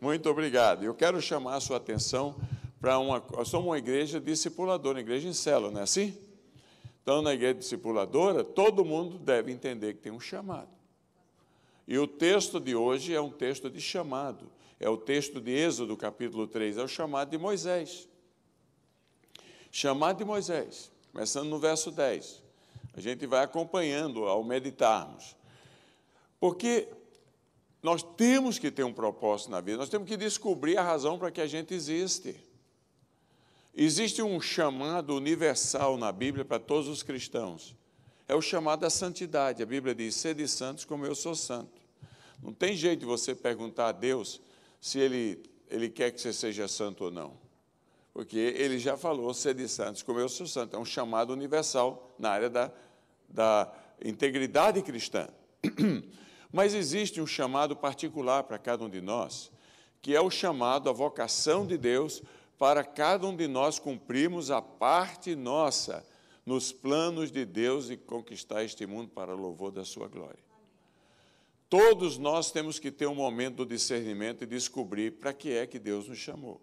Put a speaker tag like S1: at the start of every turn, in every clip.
S1: Muito obrigado. Eu quero chamar a sua atenção para uma. Nós somos uma igreja discipuladora, uma igreja em célula, não é assim? Então, na igreja discipuladora, todo mundo deve entender que tem um chamado. E o texto de hoje é um texto de chamado. É o texto de Êxodo, capítulo 3, é o chamado de Moisés. Chamado de Moisés, começando no verso 10. A gente vai acompanhando ao meditarmos. Porque nós temos que ter um propósito na vida, nós temos que descobrir a razão para que a gente existe. Existe um chamado universal na Bíblia para todos os cristãos. É o chamado à santidade. A Bíblia diz: sede santos como eu sou santo. Não tem jeito de você perguntar a Deus se ele, ele quer que você seja santo ou não. Porque ele já falou: sede santos como eu sou santo. É um chamado universal na área da, da integridade cristã. Mas existe um chamado particular para cada um de nós, que é o chamado, a vocação de Deus para cada um de nós cumprirmos a parte nossa nos planos de Deus e conquistar este mundo para louvor da sua glória. Todos nós temos que ter um momento do discernimento e descobrir para que é que Deus nos chamou.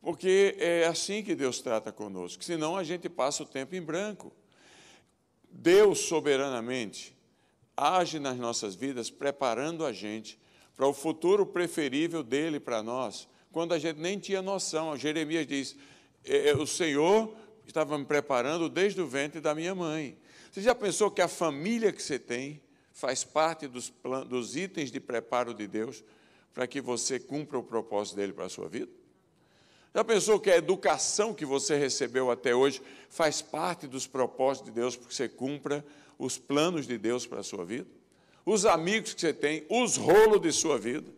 S1: Porque é assim que Deus trata conosco, senão a gente passa o tempo em branco. Deus soberanamente age nas nossas vidas preparando a gente para o futuro preferível dele para nós, quando a gente nem tinha noção. Jeremias diz: é, é, O Senhor estava me preparando desde o ventre da minha mãe. Você já pensou que a família que você tem faz parte dos, dos itens de preparo de Deus para que você cumpra o propósito dele para a sua vida? Já pensou que a educação que você recebeu até hoje faz parte dos propósitos de Deus para que você cumpra os planos de Deus para a sua vida? Os amigos que você tem, os rolos de sua vida?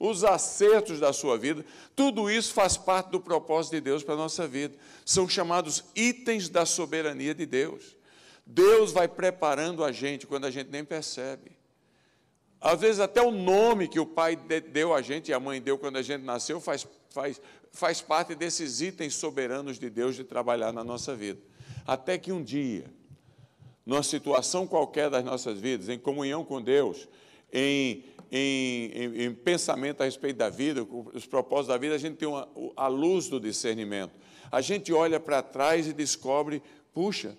S1: os acertos da sua vida, tudo isso faz parte do propósito de Deus para a nossa vida. São chamados itens da soberania de Deus. Deus vai preparando a gente quando a gente nem percebe. Às vezes, até o nome que o pai deu a gente e a mãe deu quando a gente nasceu faz, faz, faz parte desses itens soberanos de Deus de trabalhar na nossa vida. Até que um dia, numa situação qualquer das nossas vidas, em comunhão com Deus, em em, em, em, pensamento a respeito da vida, os propósitos da vida, a gente tem uma, a luz do discernimento. A gente olha para trás e descobre, puxa,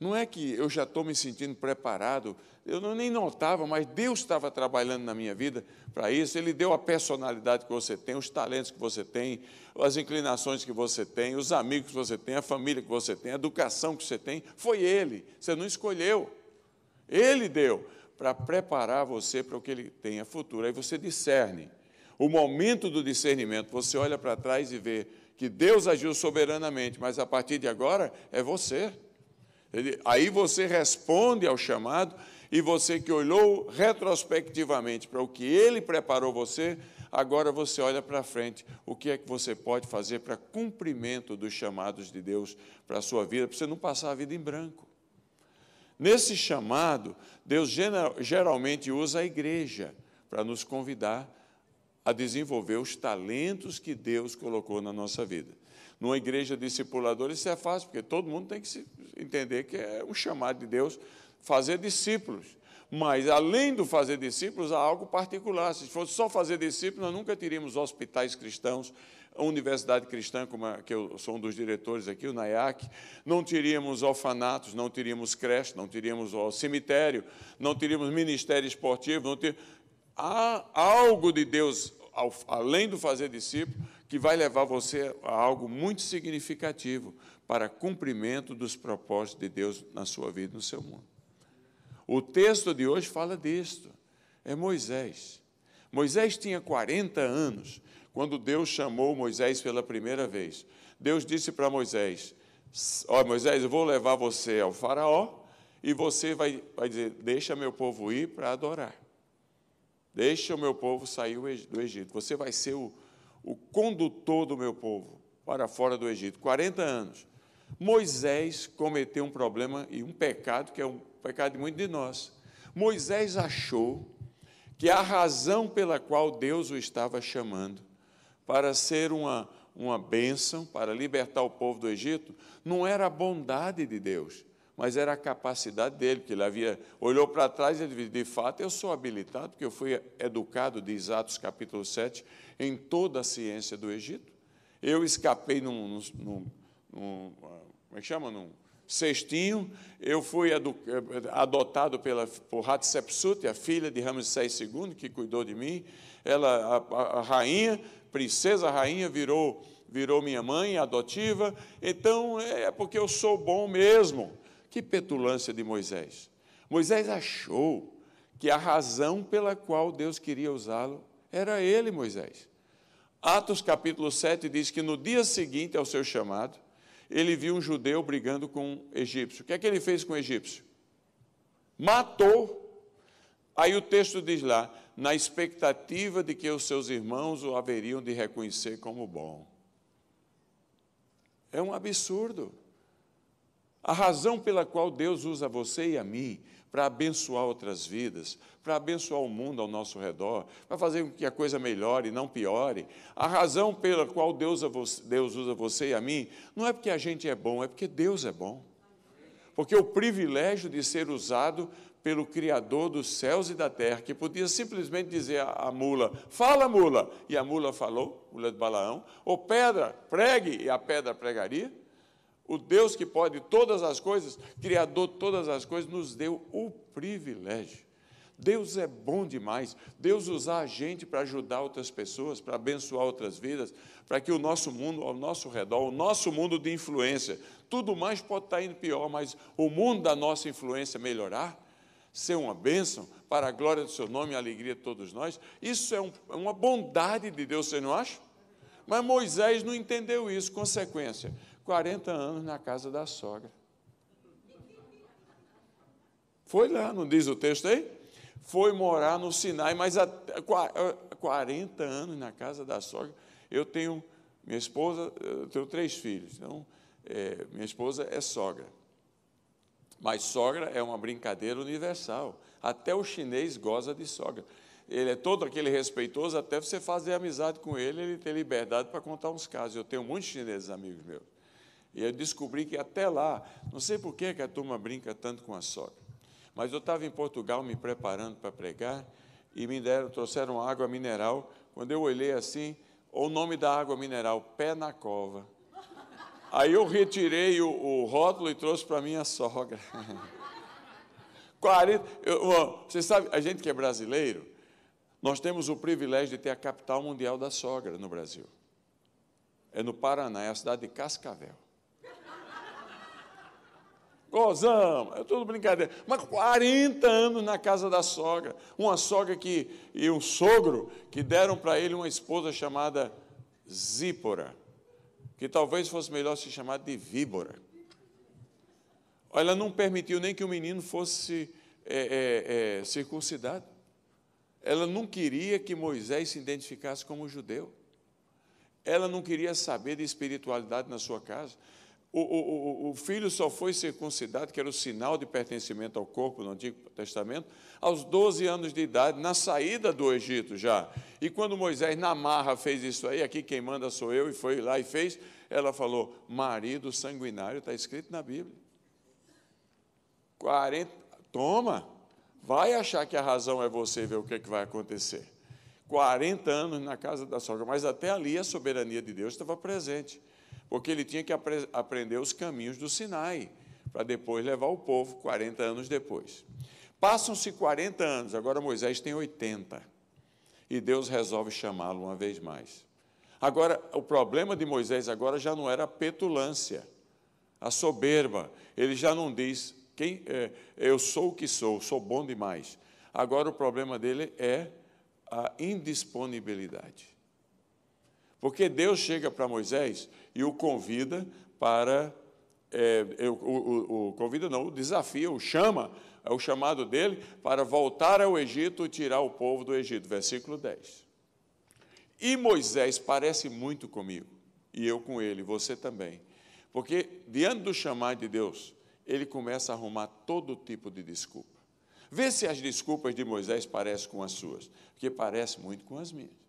S1: não é que eu já estou me sentindo preparado, eu não, nem notava, mas Deus estava trabalhando na minha vida para isso. Ele deu a personalidade que você tem, os talentos que você tem, as inclinações que você tem, os amigos que você tem, a família que você tem, a educação que você tem. Foi Ele, você não escolheu. Ele deu para preparar você para o que ele tem a futuro. Aí você discerne. O momento do discernimento, você olha para trás e vê que Deus agiu soberanamente, mas a partir de agora é você. Ele, aí você responde ao chamado e você que olhou retrospectivamente para o que ele preparou você, agora você olha para frente. O que é que você pode fazer para cumprimento dos chamados de Deus para a sua vida, para você não passar a vida em branco? Nesse chamado, Deus geralmente usa a igreja para nos convidar a desenvolver os talentos que Deus colocou na nossa vida. Numa igreja discipuladora, isso é fácil, porque todo mundo tem que entender que é um chamado de Deus fazer discípulos. Mas, além do fazer discípulos, há algo particular. Se fosse só fazer discípulos, nós nunca teríamos hospitais cristãos, a Universidade Cristã, como a, que eu sou um dos diretores aqui, o NAIAC, não teríamos orfanatos, não teríamos creche, não teríamos cemitério, não teríamos ministério esportivo, não há algo de Deus, além do fazer discípulo, que vai levar você a algo muito significativo para cumprimento dos propósitos de Deus na sua vida no seu mundo. O texto de hoje fala disto. É Moisés. Moisés tinha 40 anos quando Deus chamou Moisés pela primeira vez. Deus disse para Moisés: Ó oh, Moisés, eu vou levar você ao Faraó e você vai, vai dizer: Deixa meu povo ir para adorar. Deixa o meu povo sair do Egito. Você vai ser o, o condutor do meu povo para fora do Egito. 40 anos. Moisés cometeu um problema e um pecado que é um pecado de muitos de nós. Moisés achou que a razão pela qual Deus o estava chamando para ser uma, uma bênção, para libertar o povo do Egito, não era a bondade de Deus, mas era a capacidade dele, porque ele havia, olhou para trás e disse, de fato, eu sou habilitado, porque eu fui educado, diz Atos capítulo 7, em toda a ciência do Egito. Eu escapei num, num, num, num como é que chama? Num cestinho, eu fui adotado pela, por Hatshepsut, a filha de Ramsés II, que cuidou de mim, ela, a, a rainha, princesa rainha, virou virou minha mãe adotiva, então é porque eu sou bom mesmo. Que petulância de Moisés. Moisés achou que a razão pela qual Deus queria usá-lo era ele, Moisés. Atos capítulo 7 diz que no dia seguinte ao seu chamado, ele viu um judeu brigando com um egípcio. O que é que ele fez com o egípcio? Matou. Aí o texto diz lá, na expectativa de que os seus irmãos o haveriam de reconhecer como bom. É um absurdo. A razão pela qual Deus usa você e a mim para abençoar outras vidas, para abençoar o mundo ao nosso redor, para fazer com que a coisa melhore e não piore. A razão pela qual Deus, Deus usa você e a mim não é porque a gente é bom, é porque Deus é bom. Porque o privilégio de ser usado pelo Criador dos céus e da terra, que podia simplesmente dizer à mula: Fala, mula! E a mula falou, mula de Balaão, ou pedra, pregue, e a pedra pregaria. O Deus que pode todas as coisas, Criador de todas as coisas, nos deu o privilégio. Deus é bom demais. Deus usar a gente para ajudar outras pessoas, para abençoar outras vidas, para que o nosso mundo ao nosso redor, o nosso mundo de influência, tudo mais pode estar indo pior, mas o mundo da nossa influência melhorar, ser uma bênção para a glória do seu nome e a alegria de todos nós. Isso é, um, é uma bondade de Deus, você não acha? Mas Moisés não entendeu isso. Consequência: 40 anos na casa da sogra. Foi lá, não diz o texto aí? Foi morar no Sinai, mas há 40 anos na casa da sogra. Eu tenho, minha esposa, eu tenho três filhos, então, é, minha esposa é sogra. Mas sogra é uma brincadeira universal. Até o chinês goza de sogra. Ele é todo aquele respeitoso, até você fazer amizade com ele, ele tem liberdade para contar uns casos. Eu tenho muitos chineses amigos meus. E eu descobri que até lá, não sei por que a turma brinca tanto com a sogra, mas eu estava em Portugal me preparando para pregar e me deram, trouxeram água mineral. Quando eu olhei assim, o nome da água mineral, pé na cova. Aí eu retirei o, o rótulo e trouxe para minha sogra. 40, eu, você sabe, a gente que é brasileiro, nós temos o privilégio de ter a capital mundial da sogra no Brasil. É no Paraná, é a cidade de Cascavel. Gozamos, é tudo brincadeira. Mas 40 anos na casa da sogra. Uma sogra que, e um sogro que deram para ele uma esposa chamada Zípora que talvez fosse melhor se chamar de víbora. Ela não permitiu nem que o menino fosse é, é, é, circuncidado. Ela não queria que Moisés se identificasse como judeu. Ela não queria saber de espiritualidade na sua casa. O, o, o, filho só foi circuncidado, que era o sinal de pertencimento ao corpo no Antigo Testamento, aos 12 anos de idade, na saída do Egito já. E quando Moisés, na marra, fez isso aí, aqui quem manda sou eu, e foi lá e fez, ela falou: marido sanguinário, está escrito na Bíblia. 40, toma, vai achar que a razão é você ver o que, é que vai acontecer. 40 anos na casa da sogra, mas até ali a soberania de Deus estava presente porque ele tinha que apre aprender os caminhos do Sinai, para depois levar o povo 40 anos depois. Passam-se 40 anos, agora Moisés tem 80, e Deus resolve chamá-lo uma vez mais. Agora, o problema de Moisés agora já não era a petulância, a soberba. Ele já não diz, quem, é, eu sou o que sou, sou bom demais. Agora o problema dele é a indisponibilidade. Porque Deus chega para Moisés e o convida para. É, o, o, o, convida não, o desafia, o chama, é o chamado dele para voltar ao Egito e tirar o povo do Egito. Versículo 10. E Moisés parece muito comigo, e eu com ele, você também. Porque diante do chamado de Deus, ele começa a arrumar todo tipo de desculpa. Vê se as desculpas de Moisés parecem com as suas, porque parece muito com as minhas.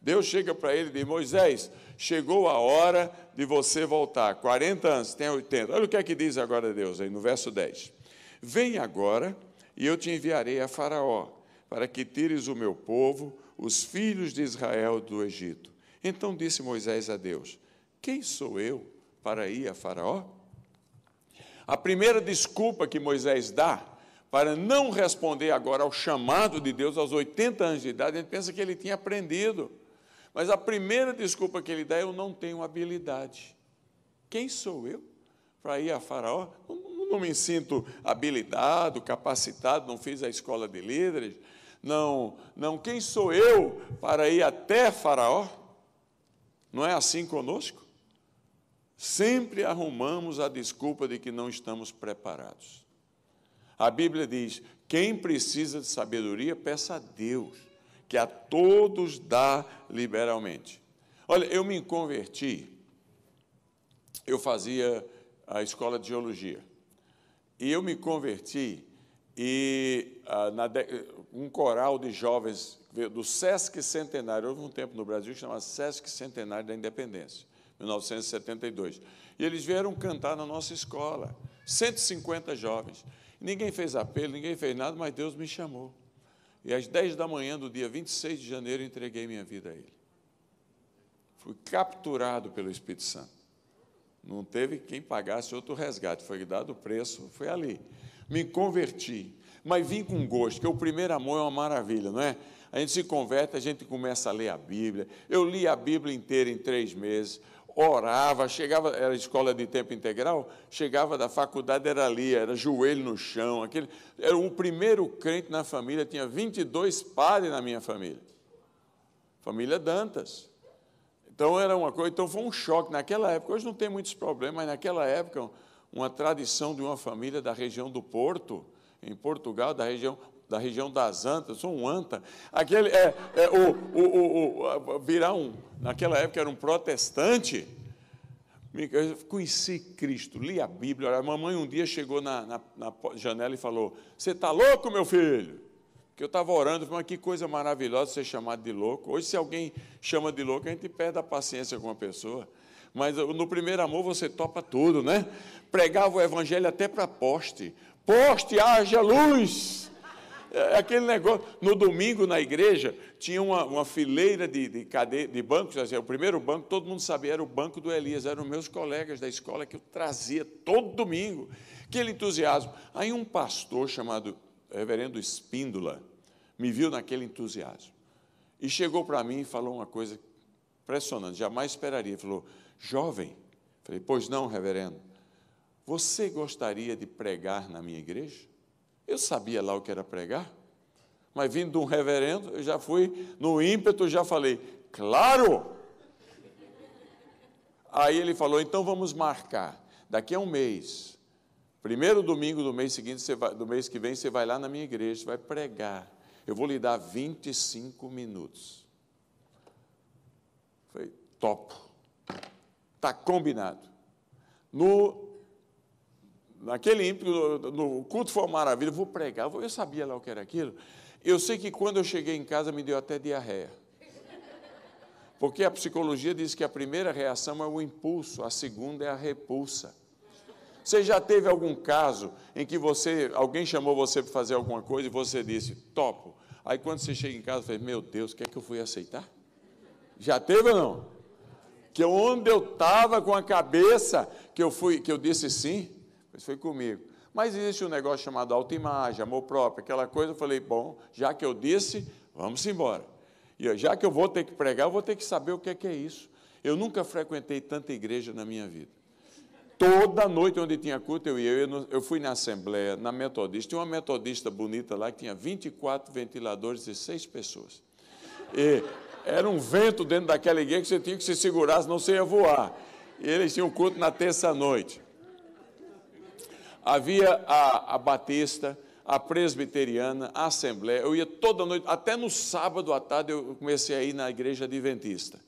S1: Deus chega para ele e diz: Moisés, chegou a hora de você voltar. 40 anos, tem 80. Olha o que é que diz agora Deus aí no verso 10. Vem agora e eu te enviarei a Faraó, para que tires o meu povo, os filhos de Israel, do Egito. Então disse Moisés a Deus: Quem sou eu para ir a Faraó? A primeira desculpa que Moisés dá para não responder agora ao chamado de Deus aos 80 anos de idade, a gente pensa que ele tinha aprendido. Mas a primeira desculpa que ele dá é: eu não tenho habilidade. Quem sou eu para ir a Faraó? Não, me sinto habilitado, capacitado, não fiz a escola de líderes. Não, não, quem sou eu para ir até Faraó? Não é assim conosco? Sempre arrumamos a desculpa de que não estamos preparados. A Bíblia diz: quem precisa de sabedoria, peça a Deus, que a todos dá liberalmente. Olha, eu me converti, eu fazia a escola de geologia, e eu me converti e ah, na, um coral de jovens do Sesc Centenário, houve um tempo no Brasil que chamava Sesc Centenário da Independência, 1972. E eles vieram cantar na nossa escola, 150 jovens. Ninguém fez apelo, ninguém fez nada, mas Deus me chamou. E às 10 da manhã do dia 26 de janeiro entreguei minha vida a Ele. Fui capturado pelo Espírito Santo. Não teve quem pagasse outro resgate, foi dado o preço, foi ali. Me converti, mas vim com gosto, que o primeiro amor é uma maravilha, não é? A gente se converte, a gente começa a ler a Bíblia. Eu li a Bíblia inteira em três meses orava, chegava, era escola de tempo integral, chegava da faculdade, era ali, era joelho no chão. Aquele, era o primeiro crente na família, tinha 22 padres na minha família. Família Dantas. Então era uma coisa, então foi um choque naquela época. Hoje não tem muitos problemas, mas naquela época, uma tradição de uma família da região do Porto, em Portugal, da região da região das Antas, sou um anta. Aquele é, é o, o, o, o, virar um, naquela época era um protestante. Eu conheci Cristo, li a Bíblia. A mamãe um dia chegou na, na, na janela e falou: Você está louco, meu filho? Que eu estava orando, mas que coisa maravilhosa ser chamado de louco. Hoje, se alguém chama de louco, a gente perde a paciência com a pessoa. Mas no primeiro amor você topa tudo, né? Pregava o evangelho até para poste. Poste, haja luz. É, é aquele negócio. No domingo, na igreja, tinha uma, uma fileira de, de, cade... de bancos. Assim, o primeiro banco, todo mundo sabia, era o banco do Elias. Eram meus colegas da escola que eu trazia todo domingo. Aquele entusiasmo. Aí um pastor chamado Reverendo Espíndola me viu naquele entusiasmo. E chegou para mim e falou uma coisa impressionante, jamais esperaria. Ele falou, jovem, falei, pois não, reverendo, você gostaria de pregar na minha igreja? Eu sabia lá o que era pregar, mas vindo de um reverendo, eu já fui, no ímpeto, já falei, claro! Aí ele falou, então vamos marcar, daqui a um mês, primeiro domingo do mês seguinte, vai, do mês que vem, você vai lá na minha igreja, vai pregar. Eu vou lhe dar 25 minutos. Foi topo. Está combinado. No naquele ímpeto, no culto foi uma maravilha, vou pregar, eu sabia lá o que era aquilo. Eu sei que quando eu cheguei em casa me deu até diarreia. Porque a psicologia diz que a primeira reação é o impulso, a segunda é a repulsa. Você já teve algum caso em que você, alguém chamou você para fazer alguma coisa e você disse, topo. Aí quando você chega em casa, fala, meu Deus, quer que eu fui aceitar? Já teve ou não? Que onde eu estava com a cabeça, que eu fui, que eu disse sim, isso foi comigo. Mas existe um negócio chamado autoimagem, amor próprio, aquela coisa. Eu falei, bom, já que eu disse, vamos embora. E já que eu vou ter que pregar, eu vou ter que saber o que é, que é isso. Eu nunca frequentei tanta igreja na minha vida. Toda noite onde tinha culto, eu ia. Eu fui na Assembleia, na Metodista. Tinha uma metodista bonita lá que tinha 24 ventiladores e seis pessoas. E era um vento dentro daquela igreja que você tinha que se segurar, senão você ia voar. E eles tinham culto na terça-noite havia a, a Batista, a Presbiteriana, a Assembleia. Eu ia toda noite, até no sábado à tarde eu comecei a ir na igreja adventista.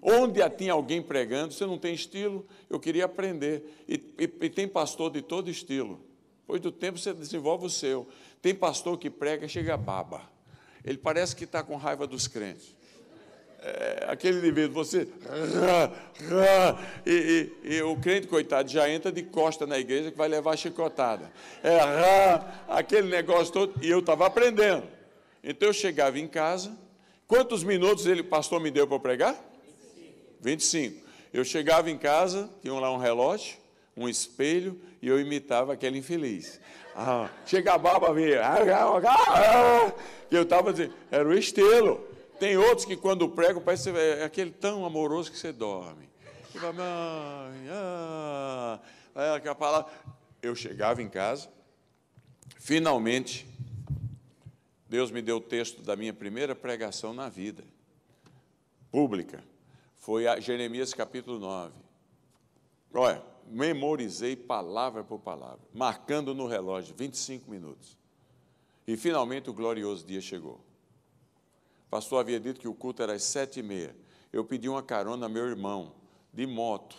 S1: Onde tinha alguém pregando, você não tem estilo, eu queria aprender. E, e, e tem pastor de todo estilo. Depois do tempo você desenvolve o seu. Tem pastor que prega, chega baba. Ele parece que está com raiva dos crentes. É, aquele indivíduo, você. E, e, e, o crente, coitado, já entra de costa na igreja que vai levar chicotada. É, aquele negócio todo. E eu estava aprendendo. Então eu chegava em casa. Quantos minutos ele, pastor, me deu para pregar? 25. 25. Eu chegava em casa, tinha lá um relógio, um espelho, e eu imitava aquele infeliz. Ah, chega a barba, vinha. Eu estava dizendo, era o estilo. Tem outros que quando pregam, parece é aquele tão amoroso que você dorme. E vai, mãe, ah, é aquela palavra. Eu chegava em casa, finalmente, Deus me deu o texto da minha primeira pregação na vida, pública. Foi a Jeremias capítulo 9. Olha, memorizei palavra por palavra, marcando no relógio 25 minutos. E finalmente o glorioso dia chegou. Pastor havia dito que o culto era às sete e meia. Eu pedi uma carona a meu irmão, de moto.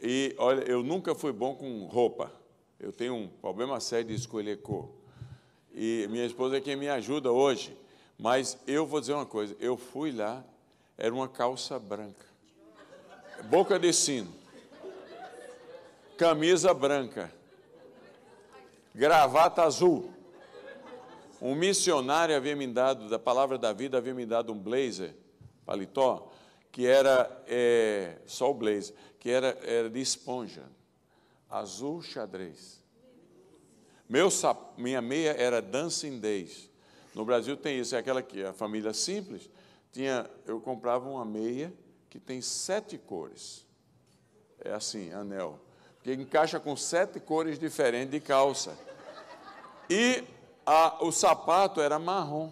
S1: E, olha, eu nunca fui bom com roupa. Eu tenho um problema sério de escolher cor. E minha esposa é quem me ajuda hoje. Mas eu vou dizer uma coisa: eu fui lá, era uma calça branca, boca de sino, camisa branca, gravata azul. Um missionário havia me dado, da palavra da vida, havia me dado um blazer, paletó, que era é, só o blazer, que era, era de esponja, azul xadrez. Meu, minha meia era Dancing Days. No Brasil tem isso, é aquela que a família simples tinha, eu comprava uma meia que tem sete cores. É assim, anel. Que encaixa com sete cores diferentes de calça. E a, o sapato era marrom,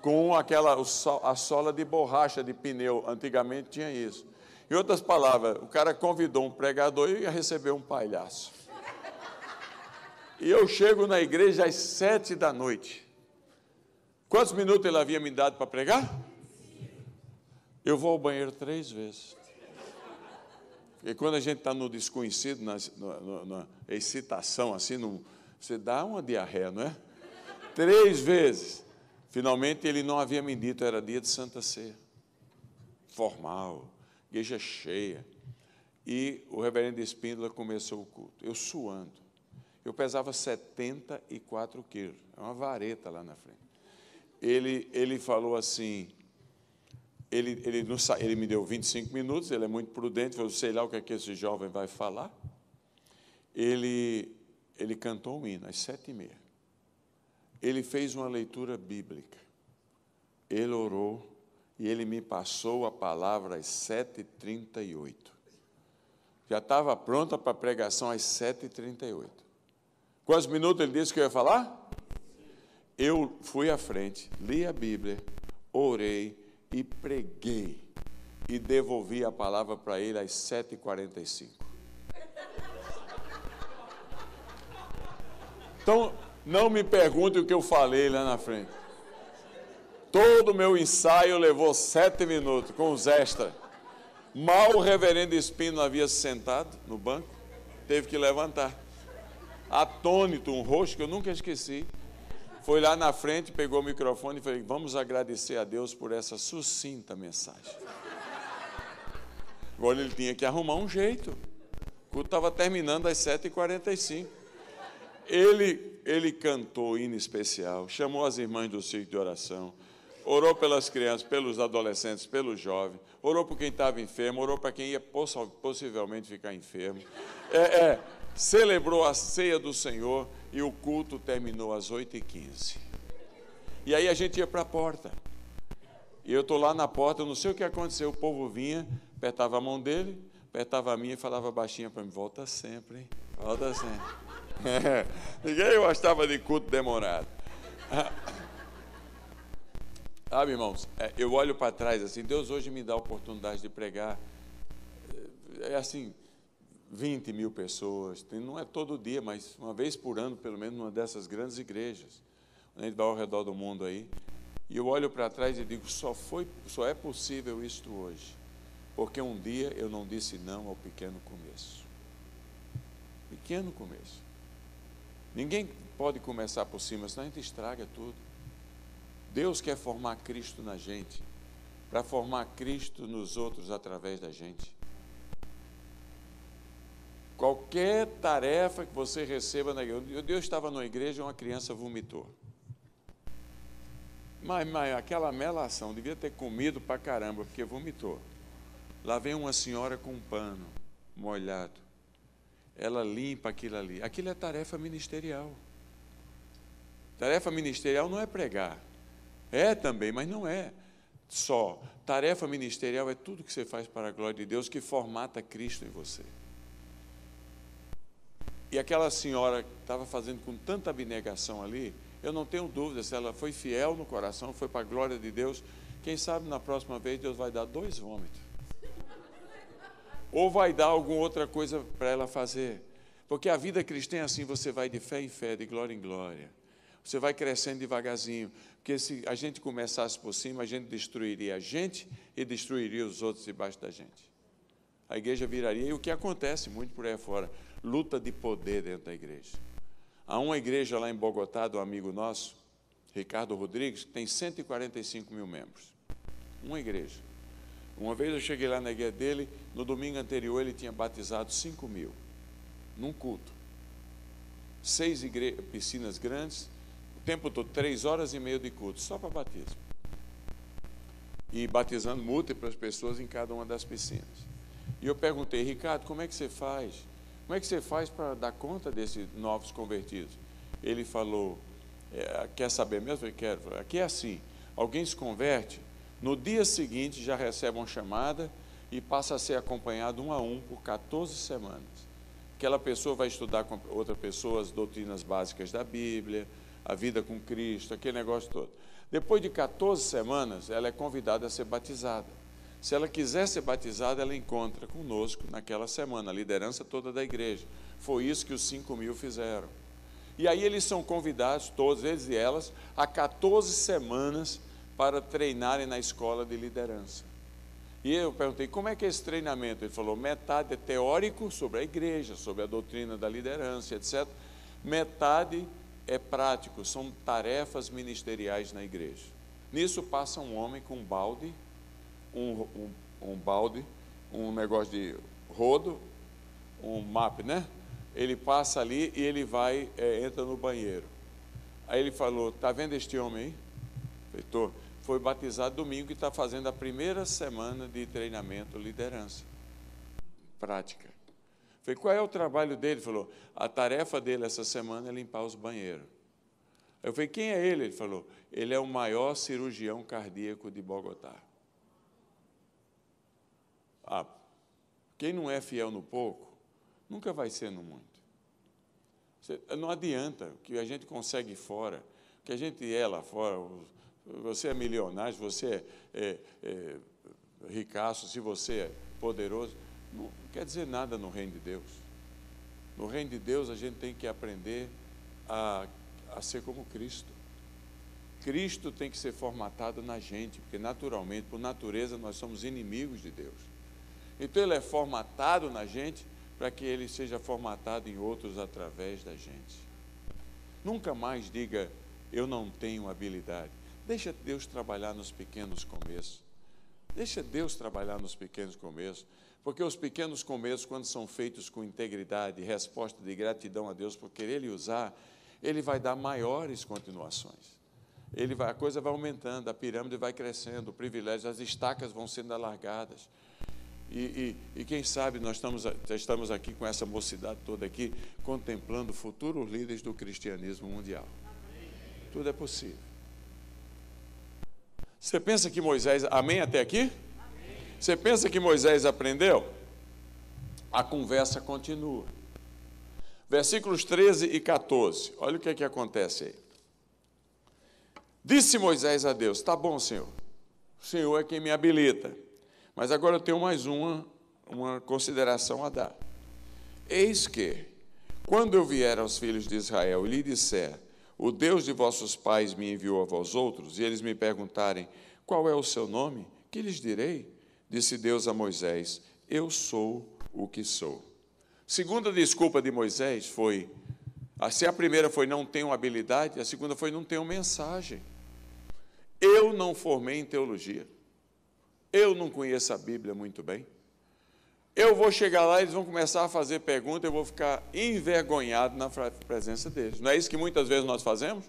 S1: com aquela a sola de borracha de pneu. Antigamente tinha isso. Em outras palavras, o cara convidou um pregador e ia receber um palhaço. E eu chego na igreja às sete da noite. Quantos minutos ele havia me dado para pregar? Eu vou ao banheiro três vezes. Porque quando a gente está no desconhecido, na, na, na excitação, assim, no, você dá uma diarreia, não é? Três vezes. Finalmente ele não havia me dito, era dia de Santa Ceia. Formal, igreja cheia. E o reverendo Espíndola começou o culto. Eu suando. Eu pesava 74 quilos. É uma vareta lá na frente. Ele, ele falou assim, ele, ele, ele me deu 25 minutos, ele é muito prudente, eu sei lá o que, é que esse jovem vai falar. Ele ele cantou um hino às sete e meia. Ele fez uma leitura bíblica. Ele orou e ele me passou a palavra às sete e trinta e oito. Já estava pronta para a pregação às sete e trinta e oito. Quantos minutos ele disse que eu ia falar? Eu fui à frente, li a Bíblia, orei e preguei. E devolvi a palavra para ele às sete e quarenta e cinco. Então, não me pergunte o que eu falei lá na frente. Todo o meu ensaio levou sete minutos, com os extras. Mal o reverendo Espino havia se sentado no banco, teve que levantar. Atônito, um rosto que eu nunca esqueci. Foi lá na frente, pegou o microfone e falei: Vamos agradecer a Deus por essa sucinta mensagem. Agora ele tinha que arrumar um jeito. O culto estava terminando às 7h45. Ele, ele cantou hino especial, chamou as irmãs do circo de oração, orou pelas crianças, pelos adolescentes, pelos jovens, orou por quem estava enfermo, orou para quem ia possivelmente ficar enfermo. É, é, celebrou a ceia do Senhor e o culto terminou às 8h15. E aí a gente ia para a porta. E eu estou lá na porta, não sei o que aconteceu, o povo vinha, apertava a mão dele, apertava a minha e falava baixinho para mim, volta sempre, hein? volta sempre. Ninguém gostava de culto demorado. Sabe, irmãos, é, eu olho para trás assim, Deus hoje me dá a oportunidade de pregar, é, é assim, 20 mil pessoas, não é todo dia, mas uma vez por ano, pelo menos, numa dessas grandes igrejas, a gente vai ao redor do mundo aí, e eu olho para trás e digo, só, foi, só é possível isto hoje, porque um dia eu não disse não ao pequeno começo. Pequeno começo. Ninguém pode começar por cima, senão a gente estraga tudo. Deus quer formar Cristo na gente. para formar Cristo nos outros através da gente. Qualquer tarefa que você receba na igreja. Deus estava numa igreja e uma criança vomitou. Mas, mas aquela melação devia ter comido para caramba, porque vomitou. Lá vem uma senhora com um pano molhado. Ela limpa aquilo ali. Aquilo é tarefa ministerial. Tarefa ministerial não é pregar. É também, mas não é só. Tarefa ministerial é tudo que você faz para a glória de Deus que formata Cristo em você. E aquela senhora que estava fazendo com tanta abnegação ali, eu não tenho dúvida se ela foi fiel no coração, foi para a glória de Deus. Quem sabe na próxima vez Deus vai dar dois vômitos. Ou vai dar alguma outra coisa para ela fazer. Porque a vida cristã é assim: você vai de fé em fé, de glória em glória. Você vai crescendo devagarzinho. Porque se a gente começasse por cima, a gente destruiria a gente e destruiria os outros debaixo da gente. A igreja viraria, e o que acontece muito por aí fora, luta de poder dentro da igreja. Há uma igreja lá em Bogotá, do amigo nosso, Ricardo Rodrigues, que tem 145 mil membros. Uma igreja. Uma vez eu cheguei lá na igreja dele, no domingo anterior ele tinha batizado 5 mil, num culto. Seis igre... piscinas grandes, o tempo todo, três horas e meia de culto, só para batismo. E batizando múltiplas pessoas em cada uma das piscinas. E eu perguntei, Ricardo, como é que você faz? Como é que você faz para dar conta desses novos convertidos? Ele falou, é, quer saber mesmo? Eu quero. Aqui é assim: alguém se converte, no dia seguinte já recebe uma chamada e passa a ser acompanhado um a um por 14 semanas. Aquela pessoa vai estudar com outra pessoa as doutrinas básicas da Bíblia, a vida com Cristo, aquele negócio todo. Depois de 14 semanas, ela é convidada a ser batizada. Se ela quiser ser batizada, ela encontra conosco naquela semana, a liderança toda da igreja. Foi isso que os 5 mil fizeram. E aí eles são convidados, todos eles e elas, a 14 semanas para treinarem na escola de liderança. E eu perguntei, como é que é esse treinamento? Ele falou, metade é teórico sobre a igreja, sobre a doutrina da liderança, etc. Metade é prático, são tarefas ministeriais na igreja. Nisso passa um homem com um balde um, um, um balde, um negócio de rodo, um map, né? Ele passa ali e ele vai, é, entra no banheiro. Aí ele falou: Está vendo este homem aí? Feitor, foi batizado domingo e está fazendo a primeira semana de treinamento liderança prática. Falei, qual é o trabalho dele? Ele falou, a tarefa dele essa semana é limpar os banheiros. Eu falei, quem é ele? Ele falou, ele é o maior cirurgião cardíaco de Bogotá. Ah, quem não é fiel no pouco, nunca vai ser no muito. Não adianta o que a gente consegue fora, o que a gente é lá fora. Você é milionário, você é, é, é ricaço, se você é poderoso, não quer dizer nada no reino de Deus. No reino de Deus a gente tem que aprender a, a ser como Cristo. Cristo tem que ser formatado na gente, porque naturalmente, por natureza, nós somos inimigos de Deus. Então ele é formatado na gente para que ele seja formatado em outros através da gente. Nunca mais diga eu não tenho habilidade. Deixa Deus trabalhar nos pequenos começos. Deixa Deus trabalhar nos pequenos começos, porque os pequenos começos, quando são feitos com integridade, resposta de gratidão a Deus por querer lhe usar, ele vai dar maiores continuações. Ele vai, a coisa vai aumentando, a pirâmide vai crescendo, o privilégio, as estacas vão sendo alargadas. E, e, e, quem sabe nós estamos, estamos aqui com essa mocidade toda aqui, contemplando futuros líderes do cristianismo mundial. Tudo é possível. Você pensa que Moisés, amém até aqui? Você pensa que Moisés aprendeu? A conversa continua. Versículos 13 e 14. Olha o que é que acontece aí. Disse Moisés a Deus: Tá bom, Senhor. O Senhor é quem me habilita. Mas agora eu tenho mais uma, uma consideração a dar. Eis que, quando eu vier aos filhos de Israel e lhe disser, o Deus de vossos pais me enviou a vós outros, e eles me perguntarem, qual é o seu nome? Que lhes direi? Disse Deus a Moisés, eu sou o que sou. Segunda desculpa de Moisés foi, se a primeira foi não tenho habilidade, a segunda foi não tenho mensagem. Eu não formei em teologia. Eu não conheço a Bíblia muito bem. Eu vou chegar lá, eles vão começar a fazer perguntas, eu vou ficar envergonhado na presença deles. Não é isso que muitas vezes nós fazemos?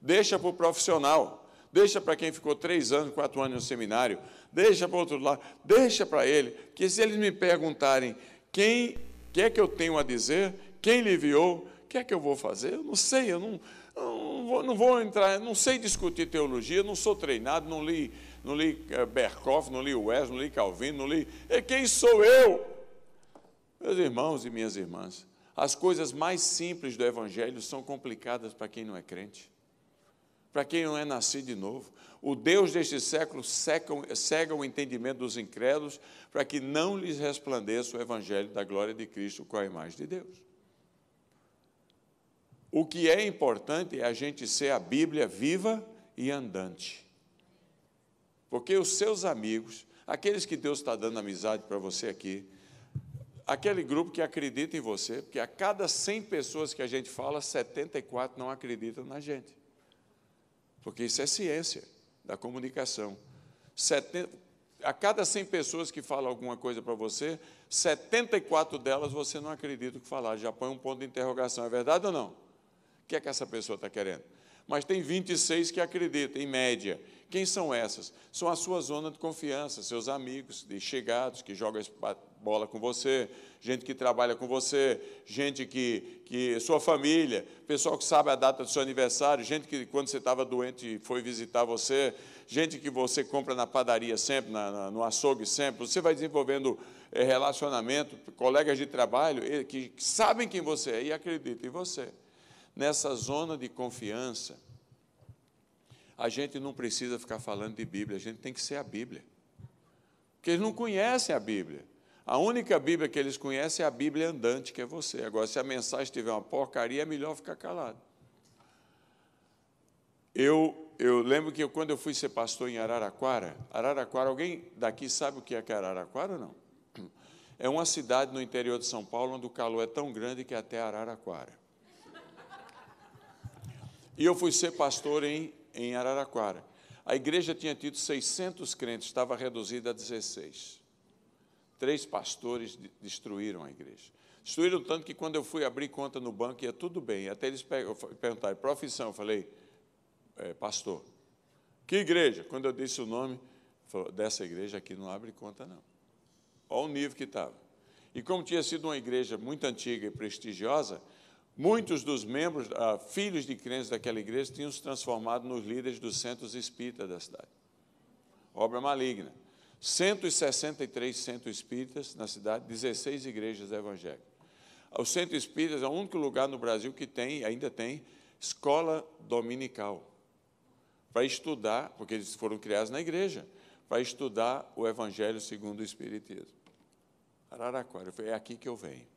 S1: Deixa para o profissional, deixa para quem ficou três anos, quatro anos no seminário, deixa para outro lado, deixa para ele, que se eles me perguntarem quem que é que eu tenho a dizer, quem lhe enviou, o que é que eu vou fazer? Eu não sei, eu não, não, vou, não vou entrar, não sei discutir teologia, não sou treinado, não li não li eh, Berkoff, não li Wes, não li Calvino, não li. E quem sou eu? Meus irmãos e minhas irmãs, as coisas mais simples do Evangelho são complicadas para quem não é crente, para quem não é nascido de novo. O Deus deste século cega, cega o entendimento dos incrédulos para que não lhes resplandeça o Evangelho da glória de Cristo com a imagem de Deus. O que é importante é a gente ser a Bíblia viva e andante. Porque os seus amigos, aqueles que Deus está dando amizade para você aqui, aquele grupo que acredita em você, porque a cada 100 pessoas que a gente fala, 74 não acreditam na gente. Porque isso é ciência da comunicação. 70, a cada 100 pessoas que falam alguma coisa para você, 74 delas você não acredita o que falar, já põe um ponto de interrogação. É verdade ou não? O que é que essa pessoa está querendo? Mas tem 26 que acreditam, em média. Quem são essas? São a sua zona de confiança, seus amigos, de chegados, que jogam bola com você, gente que trabalha com você, gente que, que sua família, pessoal que sabe a data do seu aniversário, gente que quando você estava doente foi visitar você, gente que você compra na padaria sempre, na, na, no açougue sempre. Você vai desenvolvendo é, relacionamento, colegas de trabalho que, que sabem quem você é e acreditam em você. Nessa zona de confiança, a gente não precisa ficar falando de Bíblia, a gente tem que ser a Bíblia. Porque eles não conhecem a Bíblia. A única Bíblia que eles conhecem é a Bíblia andante, que é você. Agora, se a mensagem tiver uma porcaria, é melhor ficar calado. Eu, eu lembro que eu, quando eu fui ser pastor em Araraquara, Araraquara, alguém daqui sabe o que é, é Araraquara ou não? É uma cidade no interior de São Paulo onde o calor é tão grande que é até Araraquara. E eu fui ser pastor em em Araraquara. A igreja tinha tido 600 crentes, estava reduzida a 16. Três pastores destruíram a igreja. Destruíram tanto que quando eu fui abrir conta no banco ia tudo bem. Até eles perguntaram, profissão, eu falei, é, pastor. Que igreja? Quando eu disse o nome, falou, dessa igreja aqui não abre conta não. Olha o nível que estava. E como tinha sido uma igreja muito antiga e prestigiosa, Muitos dos membros, ah, filhos de crentes daquela igreja, tinham se transformado nos líderes dos centros espíritas da cidade. Obra maligna. 163 centros espíritas na cidade, 16 igrejas evangélicas. O centro espírita é o único lugar no Brasil que tem, ainda tem, escola dominical. Para estudar, porque eles foram criados na igreja, para estudar o Evangelho segundo o Espiritismo. Araraquara, é aqui que eu venho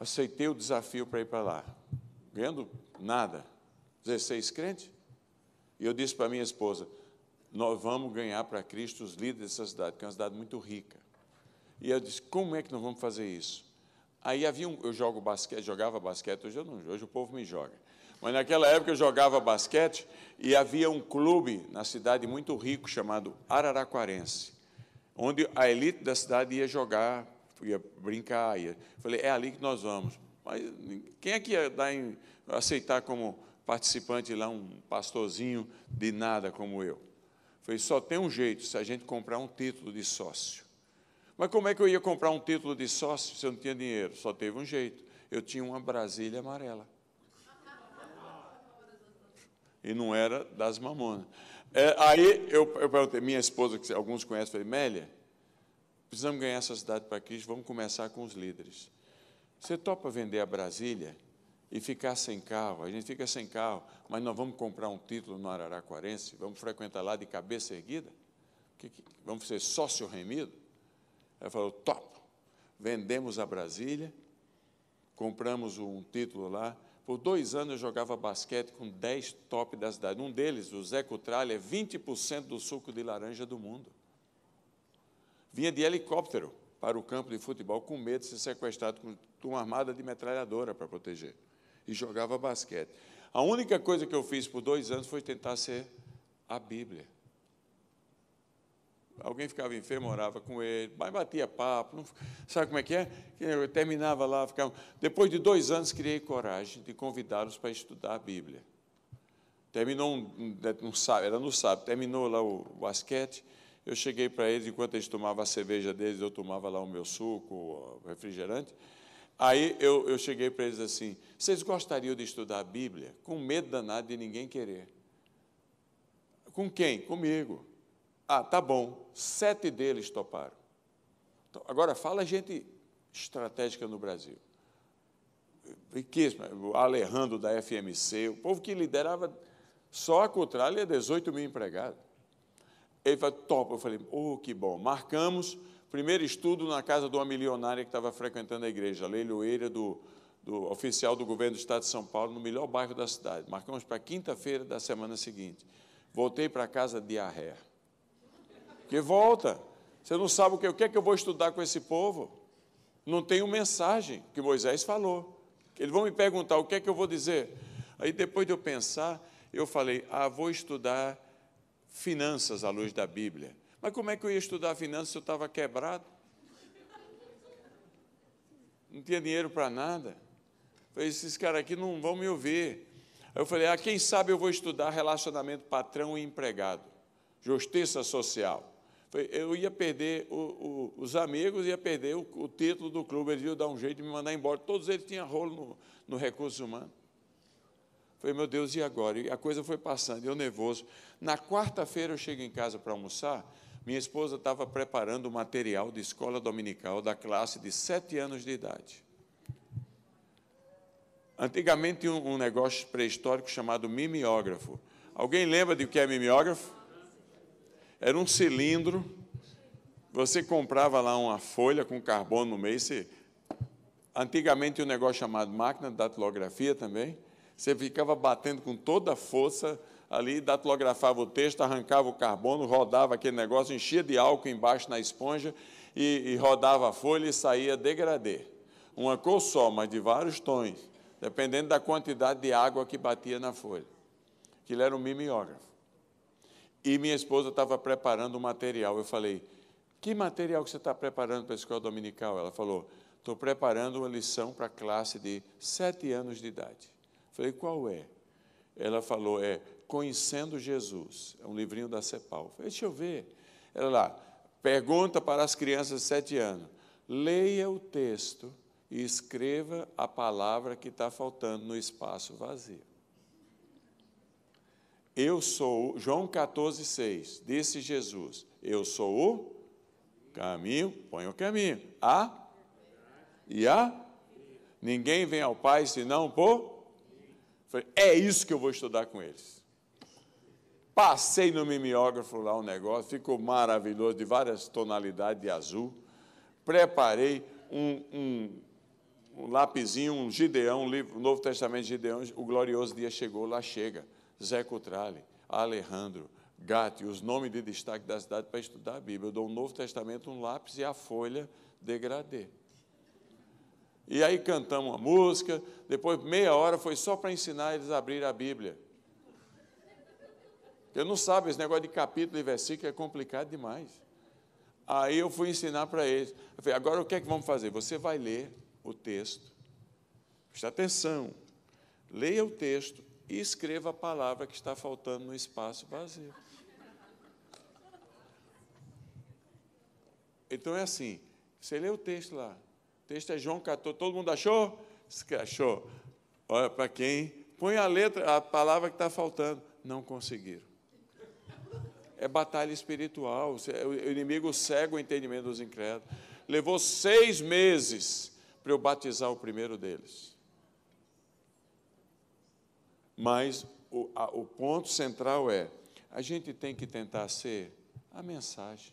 S1: aceitei o desafio para ir para lá, ganhando nada, 16 crentes. E eu disse para minha esposa: nós vamos ganhar para Cristo os líderes dessa cidade, que é uma cidade muito rica. E eu disse: como é que nós vamos fazer isso? Aí havia um, eu jogo basquete, jogava basquete, hoje eu não, hoje o povo me joga. Mas naquela época eu jogava basquete e havia um clube na cidade muito rico chamado Araraquarense, onde a elite da cidade ia jogar ia brincar. Ia. Falei, é ali que nós vamos. Mas quem é que ia dar em, aceitar como participante lá um pastorzinho de nada como eu? Falei, só tem um jeito, se a gente comprar um título de sócio. Mas como é que eu ia comprar um título de sócio se eu não tinha dinheiro? Só teve um jeito. Eu tinha uma Brasília amarela. E não era das mamonas. É, aí eu, eu perguntei, minha esposa, que alguns conhecem, falei, Mélia, Precisamos ganhar essa cidade para Cristo, vamos começar com os líderes. Você topa vender a Brasília e ficar sem carro? A gente fica sem carro, mas nós vamos comprar um título no Araraquarense, vamos frequentar lá de cabeça erguida? Vamos ser sócio remido? Ela falou, topo. Vendemos a Brasília, compramos um título lá. Por dois anos eu jogava basquete com dez top da cidade. Um deles, o Zé Cutralha, é 20% do suco de laranja do mundo vinha de helicóptero para o campo de futebol com medo de ser sequestrado com uma armada de metralhadora para proteger. E jogava basquete. A única coisa que eu fiz por dois anos foi tentar ser a Bíblia. Alguém ficava enfermo, orava com ele, mas batia papo. Não, sabe como é que é? Eu terminava lá, ficava. Depois de dois anos, criei coragem de convidá-los para estudar a Bíblia. Terminou um, um, um, era no sábado, terminou lá o basquete. Eu cheguei para eles, enquanto eles tomavam a cerveja deles, eu tomava lá o meu suco, o refrigerante. Aí eu, eu cheguei para eles assim: vocês gostariam de estudar a Bíblia? Com medo danado de ninguém querer. Com quem? Comigo. Ah, tá bom. Sete deles toparam. Então, agora, fala gente estratégica no Brasil. Riquíssima. O Alejandro da FMC, o povo que liderava só a Cotralha 18 mil empregados. Ele falou, top. Eu falei, oh, que bom. Marcamos primeiro estudo na casa de uma milionária que estava frequentando a igreja, a leiloeira do, do oficial do governo do estado de São Paulo, no melhor bairro da cidade. Marcamos para quinta-feira da semana seguinte. Voltei para casa diarreia. Que volta. Você não sabe o que, o que é que eu vou estudar com esse povo? Não tenho mensagem que Moisés falou. Eles vão me perguntar o que é que eu vou dizer. Aí depois de eu pensar, eu falei: ah, vou estudar finanças à luz da Bíblia. Mas como é que eu ia estudar finanças se eu estava quebrado? Não tinha dinheiro para nada. falei, esses caras aqui não vão me ouvir. Aí eu falei, ah, quem sabe eu vou estudar relacionamento patrão e empregado, justiça social. Eu ia perder o, o, os amigos, ia perder o, o, título do clube, eles iam dar um jeito de me mandar embora. Todos eles tinham rolo no, no recurso humano. Falei, meu Deus, e agora? E a coisa foi passando, eu nervoso. Na quarta-feira eu chego em casa para almoçar, minha esposa estava preparando o material de escola dominical da classe de sete anos de idade. Antigamente tinha um, negócio pré-histórico chamado mimeógrafo. Alguém lembra de o que é mimeógrafo? Era um cilindro. Você comprava lá uma folha com carbono no meio. Você... Antigamente tinha um negócio chamado máquina datilografia também. Você ficava batendo com toda a força ali, datilografava o texto, arrancava o carbono, rodava aquele negócio, enchia de álcool embaixo na esponja e, e rodava a folha e saía degradê. Uma cor só, mas de vários tons, dependendo da quantidade de água que batia na folha. Aquilo era um mimeógrafo. E minha esposa estava preparando o material. Eu falei, que material que você está preparando para a escola dominical? Ela falou, estou preparando uma lição para a classe de sete anos de idade. Falei, qual é? Ela falou, é Conhecendo Jesus, é um livrinho da CEPAL. Falei, deixa eu ver. Ela lá, pergunta para as crianças de sete anos: leia o texto e escreva a palavra que está faltando no espaço vazio. Eu sou, João 14, 6, disse Jesus: Eu sou o caminho, põe o caminho, a e a. Ninguém vem ao Pai senão por. É isso que eu vou estudar com eles. Passei no mimeógrafo lá um negócio, ficou maravilhoso, de várias tonalidades de azul. Preparei um, um, um lapisinho, um Gideão, um livro, o Novo Testamento de Gideão, o glorioso dia chegou, lá chega. Zé Cutrale, Alejandro, Gatti, os nomes de destaque da cidade para estudar a Bíblia. Eu dou o Novo Testamento, um lápis e a folha degradê. E aí cantamos uma música, depois meia hora foi só para ensinar eles a abrir a Bíblia. Porque não sabe, esse negócio de capítulo e versículo é complicado demais. Aí eu fui ensinar para eles. Falei, agora o que é que vamos fazer? Você vai ler o texto. Preste atenção. Leia o texto e escreva a palavra que está faltando no espaço vazio. Então é assim, você lê o texto lá. Texto é João 14. Todo mundo achou? Achou. Olha para quem. Põe a letra, a palavra que está faltando. Não conseguiram é batalha espiritual. O inimigo cega o entendimento dos incrédulos. Levou seis meses para eu batizar o primeiro deles. Mas o, a, o ponto central é: a gente tem que tentar ser a mensagem.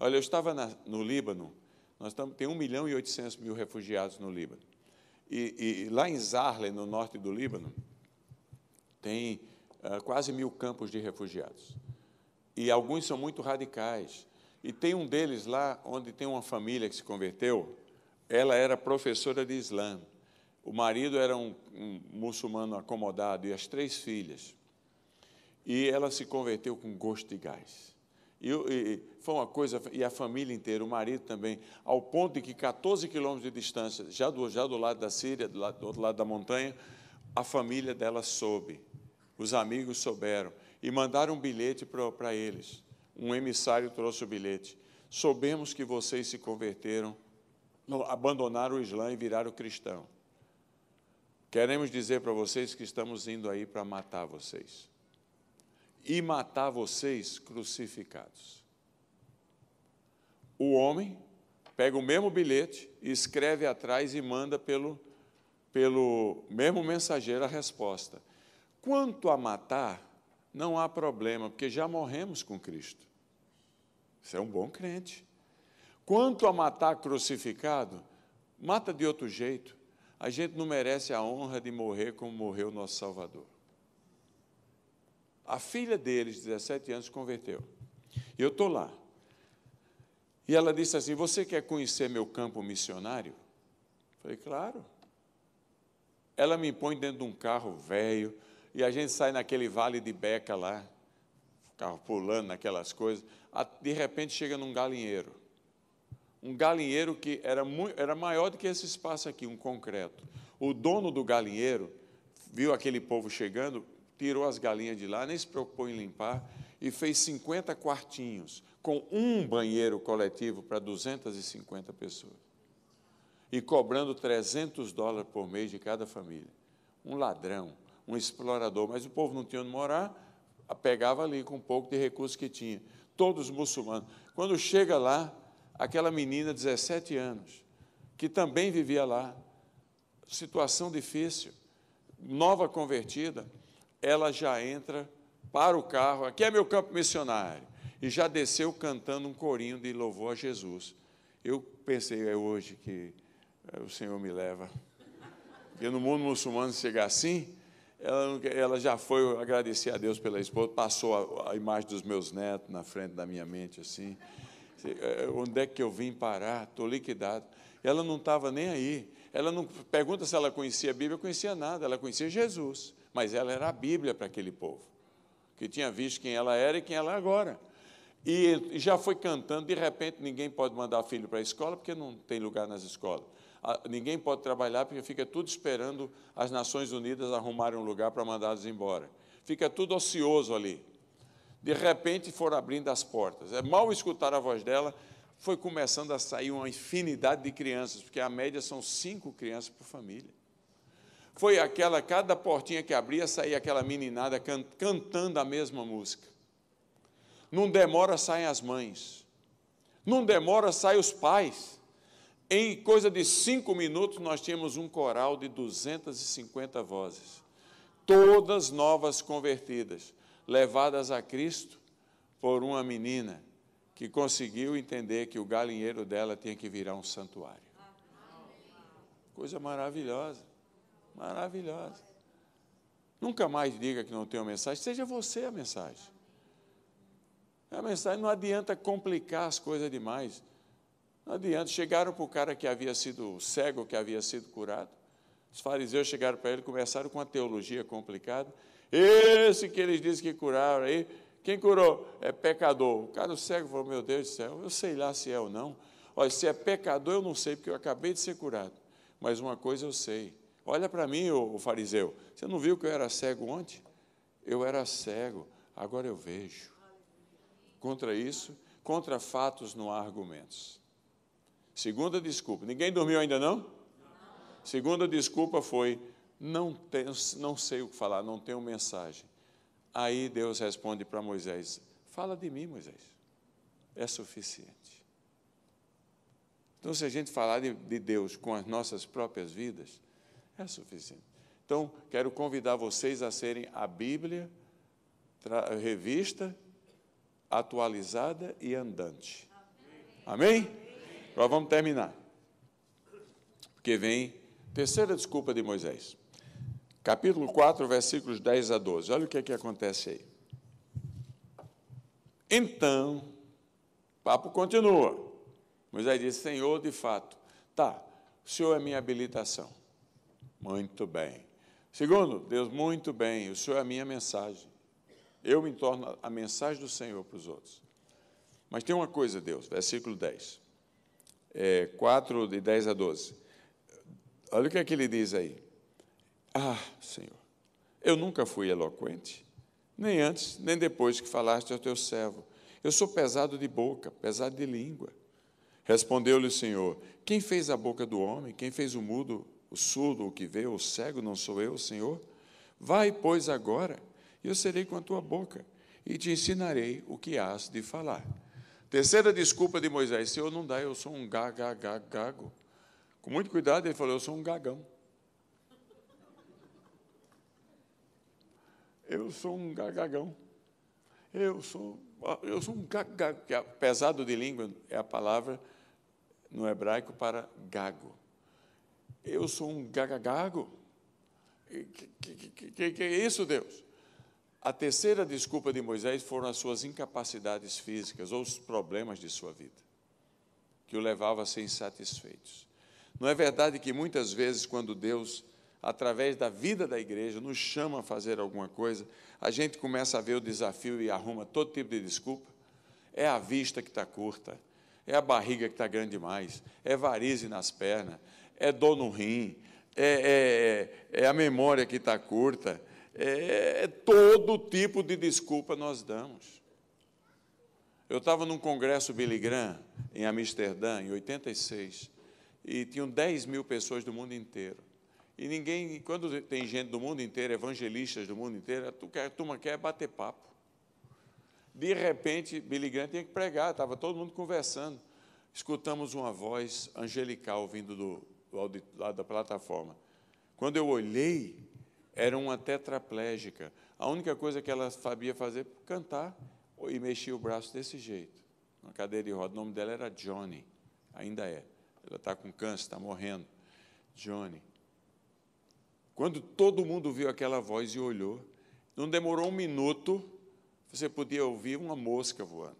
S1: Olha, eu estava na, no Líbano, nós estamos, tem 1 milhão e 800 mil refugiados no Líbano. E, e lá em Zarle, no norte do Líbano, tem uh, quase mil campos de refugiados e alguns são muito radicais. E tem um deles lá, onde tem uma família que se converteu, ela era professora de Islã. O marido era um, um muçulmano acomodado e as três filhas. E ela se converteu com gosto de gás. E, e, foi uma coisa, e a família inteira, o marido também, ao ponto de que 14 quilômetros de distância, já do, já do lado da Síria, do, lado, do outro lado da montanha, a família dela soube, os amigos souberam, e mandaram um bilhete para eles. Um emissário trouxe o bilhete. Soubemos que vocês se converteram, abandonaram o Islã e viraram cristão. Queremos dizer para vocês que estamos indo aí para matar vocês. E matar vocês crucificados. O homem pega o mesmo bilhete, escreve atrás e manda pelo, pelo mesmo mensageiro a resposta. Quanto a matar, não há problema, porque já morremos com Cristo. Você é um bom crente. Quanto a matar crucificado, mata de outro jeito. A gente não merece a honra de morrer como morreu nosso Salvador. A filha deles, 17 anos, converteu. E eu estou lá. E ela disse assim: Você quer conhecer meu campo missionário? Eu falei, claro. Ela me põe dentro de um carro velho, e a gente sai naquele vale de Beca lá, carro pulando naquelas coisas. De repente chega num galinheiro um galinheiro que era, muito, era maior do que esse espaço aqui, um concreto. O dono do galinheiro viu aquele povo chegando, tirou as galinhas de lá, nem se preocupou em limpar, e fez 50 quartinhos, com um banheiro coletivo para 250 pessoas. E cobrando 300 dólares por mês de cada família. Um ladrão, um explorador, mas o povo não tinha onde morar, pegava ali com um pouco de recursos que tinha. Todos muçulmanos. Quando chega lá, aquela menina de 17 anos, que também vivia lá, situação difícil, nova convertida, ela já entra para o carro, aqui é meu campo missionário, e já desceu cantando um corinho de louvor a Jesus. Eu pensei, é hoje que é, o Senhor me leva. Porque no mundo muçulmano chegar assim, ela, ela, já foi agradecer a Deus pela esposa, passou a, a imagem dos meus netos na frente da minha mente, assim. É, onde é que eu vim parar? Estou liquidado. Ela não estava nem aí. Ela não pergunta se ela conhecia a Bíblia, conhecia nada, ela conhecia Jesus, mas ela era a Bíblia para aquele povo, que tinha visto quem ela era e quem ela é agora. E já foi cantando, de repente ninguém pode mandar filho para a escola porque não tem lugar nas escolas. Ninguém pode trabalhar porque fica tudo esperando as Nações Unidas arrumarem um lugar para mandá-los embora. Fica tudo ocioso ali de repente foram abrindo as portas. É mal escutar a voz dela, foi começando a sair uma infinidade de crianças, porque a média são cinco crianças por família. Foi aquela, cada portinha que abria, saía aquela meninada can, cantando a mesma música. Não demora, saem as mães. Não demora, saem os pais. Em coisa de cinco minutos, nós tínhamos um coral de 250 vozes, todas novas convertidas levadas a Cristo por uma menina que conseguiu entender que o galinheiro dela tinha que virar um santuário. Coisa maravilhosa, maravilhosa. Nunca mais diga que não tem uma mensagem, seja você a mensagem. A mensagem não adianta complicar as coisas demais. Não adianta. Chegaram para o cara que havia sido cego, que havia sido curado. Os fariseus chegaram para ele, começaram com uma teologia complicada esse que eles dizem que curaram aí, quem curou? É pecador. O cara cego falou: Meu Deus do céu, eu sei lá se é ou não. Olha, se é pecador, eu não sei, porque eu acabei de ser curado. Mas uma coisa eu sei. Olha para mim, o fariseu. Você não viu que eu era cego ontem? Eu era cego, agora eu vejo. Contra isso, contra fatos não há argumentos. Segunda desculpa. Ninguém dormiu ainda não? Segunda desculpa foi: não, tenho, não sei o que falar, não tenho mensagem. Aí Deus responde para Moisés: Fala de mim, Moisés. É suficiente. Então, se a gente falar de, de Deus com as nossas próprias vidas, é suficiente. Então, quero convidar vocês a serem a Bíblia revista, atualizada e andante. Amém? Amém? Agora vamos terminar. Porque vem terceira desculpa de Moisés capítulo 4, versículos 10 a 12. Olha o que, é que acontece aí. Então, papo continua. Moisés diz: Senhor, de fato, tá, o Senhor é minha habilitação. Muito bem. Segundo, Deus, muito bem, o Senhor é a minha mensagem. Eu me torno a mensagem do Senhor para os outros. Mas tem uma coisa, Deus, versículo 10. É, 4, de 10 a 12. Olha o que é que ele diz aí. Ah, Senhor, eu nunca fui eloquente, nem antes, nem depois que falaste ao teu servo. Eu sou pesado de boca, pesado de língua. Respondeu-lhe o Senhor: Quem fez a boca do homem? Quem fez o mudo, o surdo, o que vê, o cego? Não sou eu, Senhor? Vai, pois, agora, e eu serei com a tua boca, e te ensinarei o que has de falar. Terceira desculpa de Moisés: Senhor, não dá, eu sou um gago. Com muito cuidado, ele falou: Eu sou um gagão. Eu sou um gagagão. Eu sou, eu sou um gagagão. Pesado de língua é a palavra no hebraico para gago. Eu sou um gagagago. Que, que, que, que, é isso, Deus? A terceira desculpa de Moisés foram as suas incapacidades físicas ou os problemas de sua vida, que o levavam a ser insatisfeitos. Não é verdade que muitas vezes, quando Deus, através da vida da igreja, nos chama a fazer alguma coisa, a gente começa a ver o desafio e arruma todo tipo de desculpa? É a vista que está curta, é a barriga que está grande demais, é varize nas pernas, é dor no rim, é, é, é a memória que está curta, é, é, todo tipo de desculpa nós damos. Eu estava num congresso Billy Graham, em Amsterdã, em 86, e tinham 10 mil pessoas do mundo inteiro. E ninguém, quando tem gente do mundo inteiro, evangelistas do mundo inteiro, a turma quer bater papo. De repente, Billy Graham tinha que pregar, estava todo mundo conversando. Escutamos uma voz angelical vindo do, lado da plataforma. Quando eu olhei, era uma tetraplégica. A única coisa que ela sabia fazer era cantar e mexia o braço desse jeito. Uma cadeira de roda. O nome dela era Johnny, ainda é. Ela está com câncer, está morrendo. Johnny. Quando todo mundo viu aquela voz e olhou, não demorou um minuto, você podia ouvir uma mosca voando.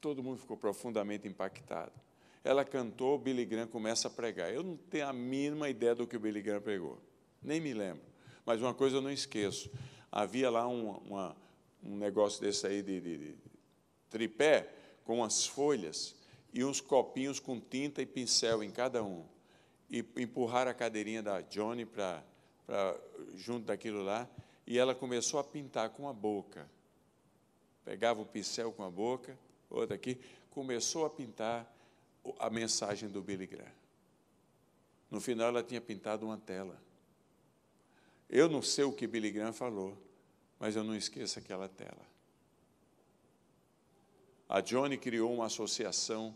S1: Todo mundo ficou profundamente impactado. Ela cantou, Billy Graham começa a pregar. Eu não tenho a mínima ideia do que o Billy Graham pregou, nem me lembro. Mas uma coisa eu não esqueço: havia lá um, uma, um negócio desse aí de, de, de tripé com as folhas e uns copinhos com tinta e pincel em cada um. E empurrar a cadeirinha da Johnny para junto daquilo lá, e ela começou a pintar com a boca. Pegava o pincel com a boca, outra aqui, começou a pintar a mensagem do Billy Graham. No final, ela tinha pintado uma tela. Eu não sei o que Billy Graham falou, mas eu não esqueço aquela tela. A Johnny criou uma associação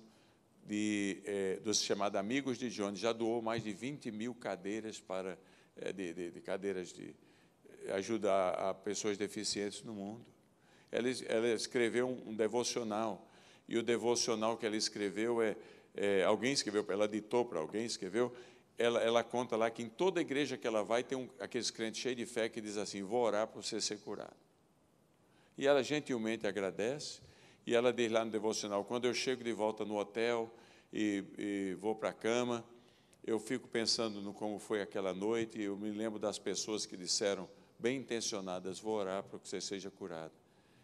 S1: de, eh, dos chamados Amigos de Johnny, já doou mais de 20 mil cadeiras para eh, de, de, de, cadeiras de eh, ajuda a, pessoas deficientes no mundo. Ela, ela escreveu um, um, devocional, e o devocional que ela escreveu é, é alguém escreveu, ela ditou para alguém, escreveu, ela, ela, conta lá que em toda igreja que ela vai tem um, aqueles crentes cheios de fé que diz assim, vou orar para você ser curado. E ela gentilmente agradece, e ela diz lá no devocional: quando eu chego de volta no hotel e, e vou para a cama, eu fico pensando no como foi aquela noite, e eu me lembro das pessoas que disseram, bem intencionadas, vou orar para que você seja curado.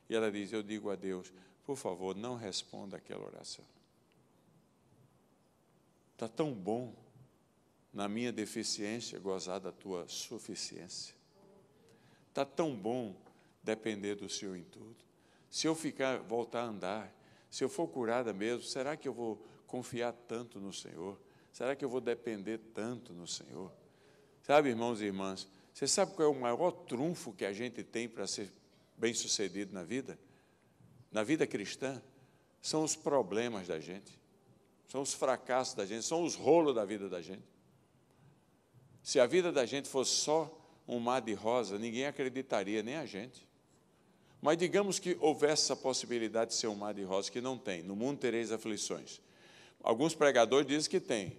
S1: E ela diz: Eu digo a Deus, por favor, não responda aquela oração. Está tão bom na minha deficiência gozar da tua suficiência. Está tão bom depender do Senhor em tudo. Se eu ficar, voltar a andar, se eu for curada mesmo, será que eu vou confiar tanto no Senhor? Será que eu vou depender tanto no Senhor? Sabe, irmãos e irmãs, você sabe qual é o maior trunfo que a gente tem para ser bem-sucedido na vida? Na vida cristã? São os problemas da gente, são os fracassos da gente, são os rolos da vida da gente. Se a vida da gente fosse só um mar de rosa, ninguém acreditaria, nem a gente. Mas digamos que houvesse essa possibilidade de ser um mar de rosas, que não tem. No mundo tereis aflições. Alguns pregadores dizem que tem.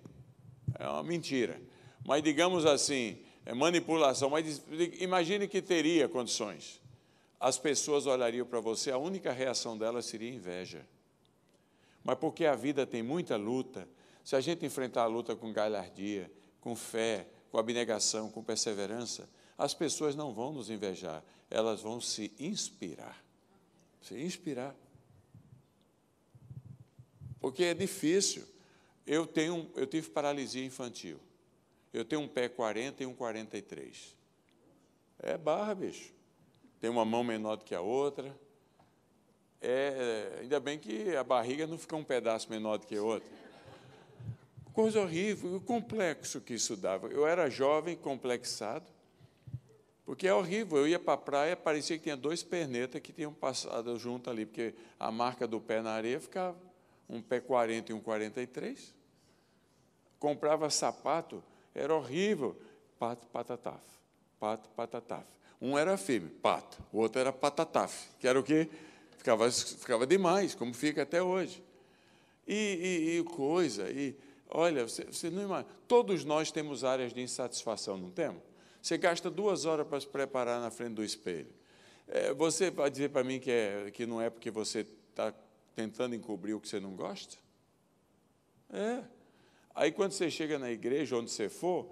S1: É uma mentira. Mas digamos assim, é manipulação. Mas imagine que teria condições. As pessoas olhariam para você, a única reação delas seria inveja. Mas porque a vida tem muita luta, se a gente enfrentar a luta com galhardia, com fé, com abnegação, com perseverança, as pessoas não vão nos invejar, elas vão se inspirar. Se inspirar. Porque é difícil. Eu, tenho, eu tive paralisia infantil. Eu tenho um pé 40 e um 43. É barra, bicho. Tem uma mão menor do que a outra. É, ainda bem que a barriga não fica um pedaço menor do que a outra. Coisa horrível, o complexo que isso dava. Eu era jovem, complexado, porque é horrível. Eu ia para a praia, parecia que tinha dois pernetas que tinham passado junto ali, porque a marca do pé na areia ficava um pé 40 e um 43. Comprava sapato, era horrível. Pato, patataf, pato, patataf. Um era firme, pato, o outro era patataf, que era o quê? Ficava, ficava demais, como fica até hoje. E, e, e coisa, e olha, você, você não imagina, todos nós temos áreas de insatisfação, não temos? Você gasta duas horas para se preparar na frente do espelho. É, você vai dizer para mim que, é, que não é porque você está tentando encobrir o que você não gosta? É. Aí quando você chega na igreja, onde você for,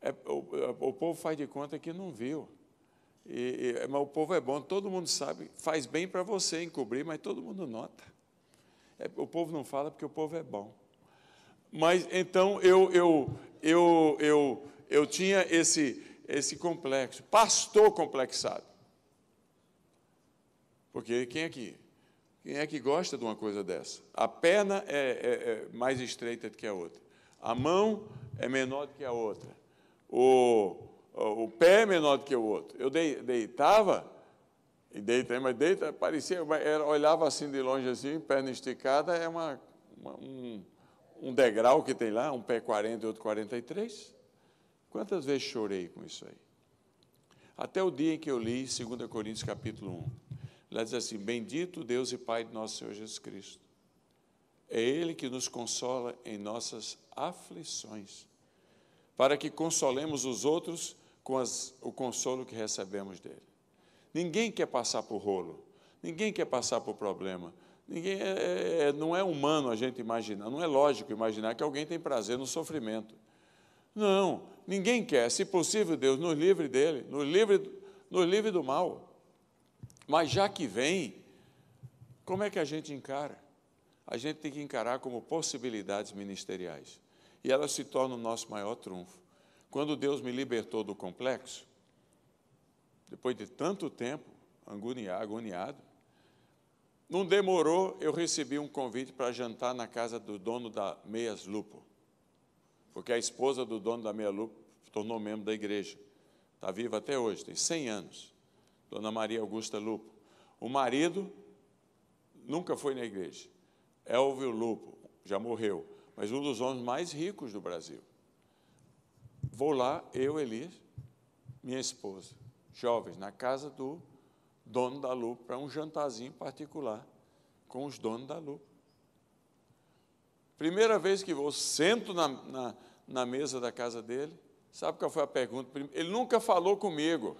S1: é, o, o, povo faz de conta que não viu. E, e, mas o povo é bom, todo mundo sabe, faz bem para você encobrir, mas todo mundo nota. É, o povo não fala porque o povo é bom. Mas então eu, eu, eu, eu, eu tinha esse, esse complexo, pastor complexado. Porque quem aqui? Quem é que gosta de uma coisa dessa? A perna é, é, é mais estreita do que a outra. A mão é menor do que a outra. O, o pé é menor do que o outro. Eu deitava, e deitei, mas deita, parecia, era, olhava assim de longe, assim, perna esticada, é uma, uma um, um, degrau que tem lá, um pé 40 e outro 43. Quantas vezes chorei com isso aí? Até o dia em que eu li 2 Coríntios capítulo 1. Lá diz assim: Bendito Deus e Pai de nosso Senhor Jesus Cristo. É Ele que nos consola em nossas aflições, para que consolemos os outros com as, o consolo que recebemos dele. Ninguém quer passar por rolo, ninguém quer passar por problema. Ninguém é, é, é, não é humano a gente imaginar, não é lógico imaginar que alguém tem prazer no sofrimento. Não, ninguém quer. Se possível, Deus nos livre dele, nos livre, nos livre do mal. Mas já que vem, como é que a gente encara? A gente tem que encarar como possibilidades ministeriais. E elas se tornam o nosso maior trunfo. Quando Deus me libertou do complexo, depois de tanto tempo agoniado, não demorou, eu recebi um convite para jantar na casa do dono da Meias Lupo, porque a esposa do dono da Meia Lupo tornou membro da igreja. Está viva até hoje, tem 100 anos. Dona Maria Augusta Lupo. O marido nunca foi na igreja. Elvio Lupo, já morreu, mas um dos homens mais ricos do Brasil. Vou lá, eu, Elias, minha esposa, jovens, na casa do dono da Lupa, para um jantarzinho particular com os donos da Lupa. Primeira vez que vou, sento na, na, na mesa da casa dele, sabe qual foi a pergunta? Ele nunca falou comigo,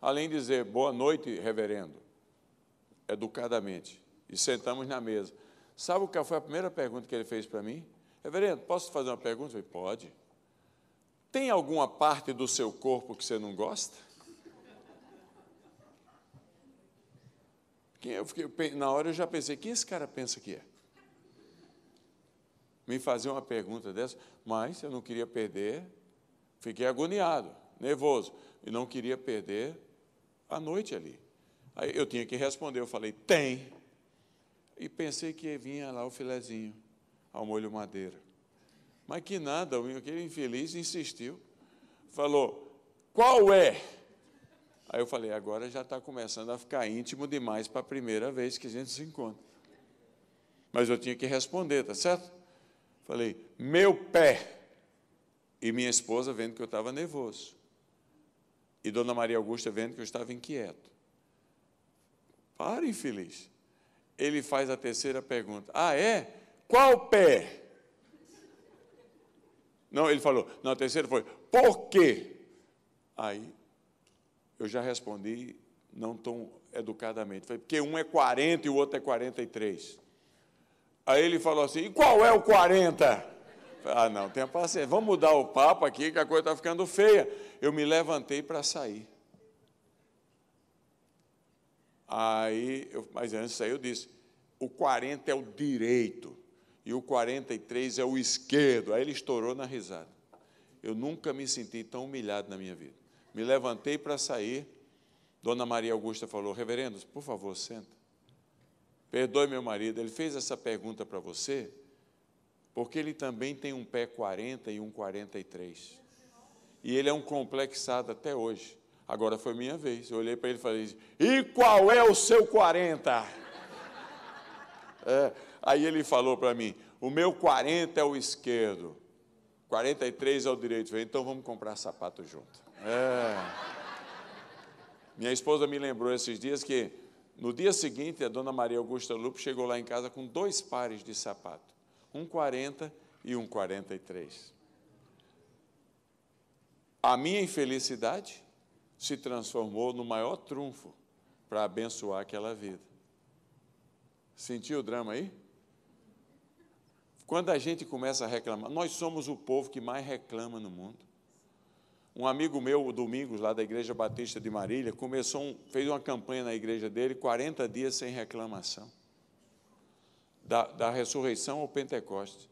S1: além de dizer boa noite, reverendo, educadamente, e sentamos na mesa. Sabe qual foi a primeira pergunta que ele fez para mim? Reverendo, posso fazer uma pergunta? Eu falei, pode. Tem alguma parte do seu corpo que você não gosta? Eu fiquei, na hora eu já pensei, quem esse cara pensa que é? Me fazer uma pergunta dessa, mas eu não queria perder, fiquei agoniado, nervoso, e não queria perder a noite ali. Aí eu tinha que responder, eu falei, tem. E pensei que vinha lá o filezinho, ao molho madeira. Mas que nada, aquele infeliz insistiu. Falou, qual é? Aí eu falei, agora já está começando a ficar íntimo demais para a primeira vez que a gente se encontra. Mas eu tinha que responder, tá certo? Falei, meu pé. E minha esposa vendo que eu estava nervoso. E Dona Maria Augusta vendo que eu estava inquieto. Para, infeliz. Ele faz a terceira pergunta. Ah, é? Qual pé? Não, ele falou, não, a terceira foi, por quê? Aí eu já respondi, não tão educadamente, falei, porque um é 40 e o outro é 43. Aí ele falou assim, e qual é o 40? Ah, não, tenha paciência, vamos mudar o papo aqui, que a coisa está ficando feia. Eu me levantei para sair. Aí, eu, mas antes de sair, eu disse: o 40 é o direito e o 43 é o esquerdo. Aí ele estourou na risada. Eu nunca me senti tão humilhado na minha vida. Me levantei para sair. Dona Maria Augusta falou: Reverendo, por favor, senta. Perdoe meu marido, ele fez essa pergunta para você, porque ele também tem um pé 40 e um 43. E ele é um complexado até hoje. Agora foi minha vez. Eu olhei para ele e falei: E qual é o seu 40? É, aí ele falou para mim: O meu 40 é o esquerdo, 43 é o direito. Falei, então vamos comprar sapato junto. É. Minha esposa me lembrou esses dias que no dia seguinte a dona Maria Augusta Lupo chegou lá em casa com dois pares de sapato, um 40 e um 43. A minha infelicidade se transformou no maior trunfo para abençoar aquela vida. Sentiu o drama aí? Quando a gente começa a reclamar, nós somos o povo que mais reclama no mundo. Um amigo meu, Domingos, lá da Igreja Batista de Marília, começou um, fez uma campanha na igreja dele, 40 dias sem reclamação. Da, da ressurreição ao Pentecostes.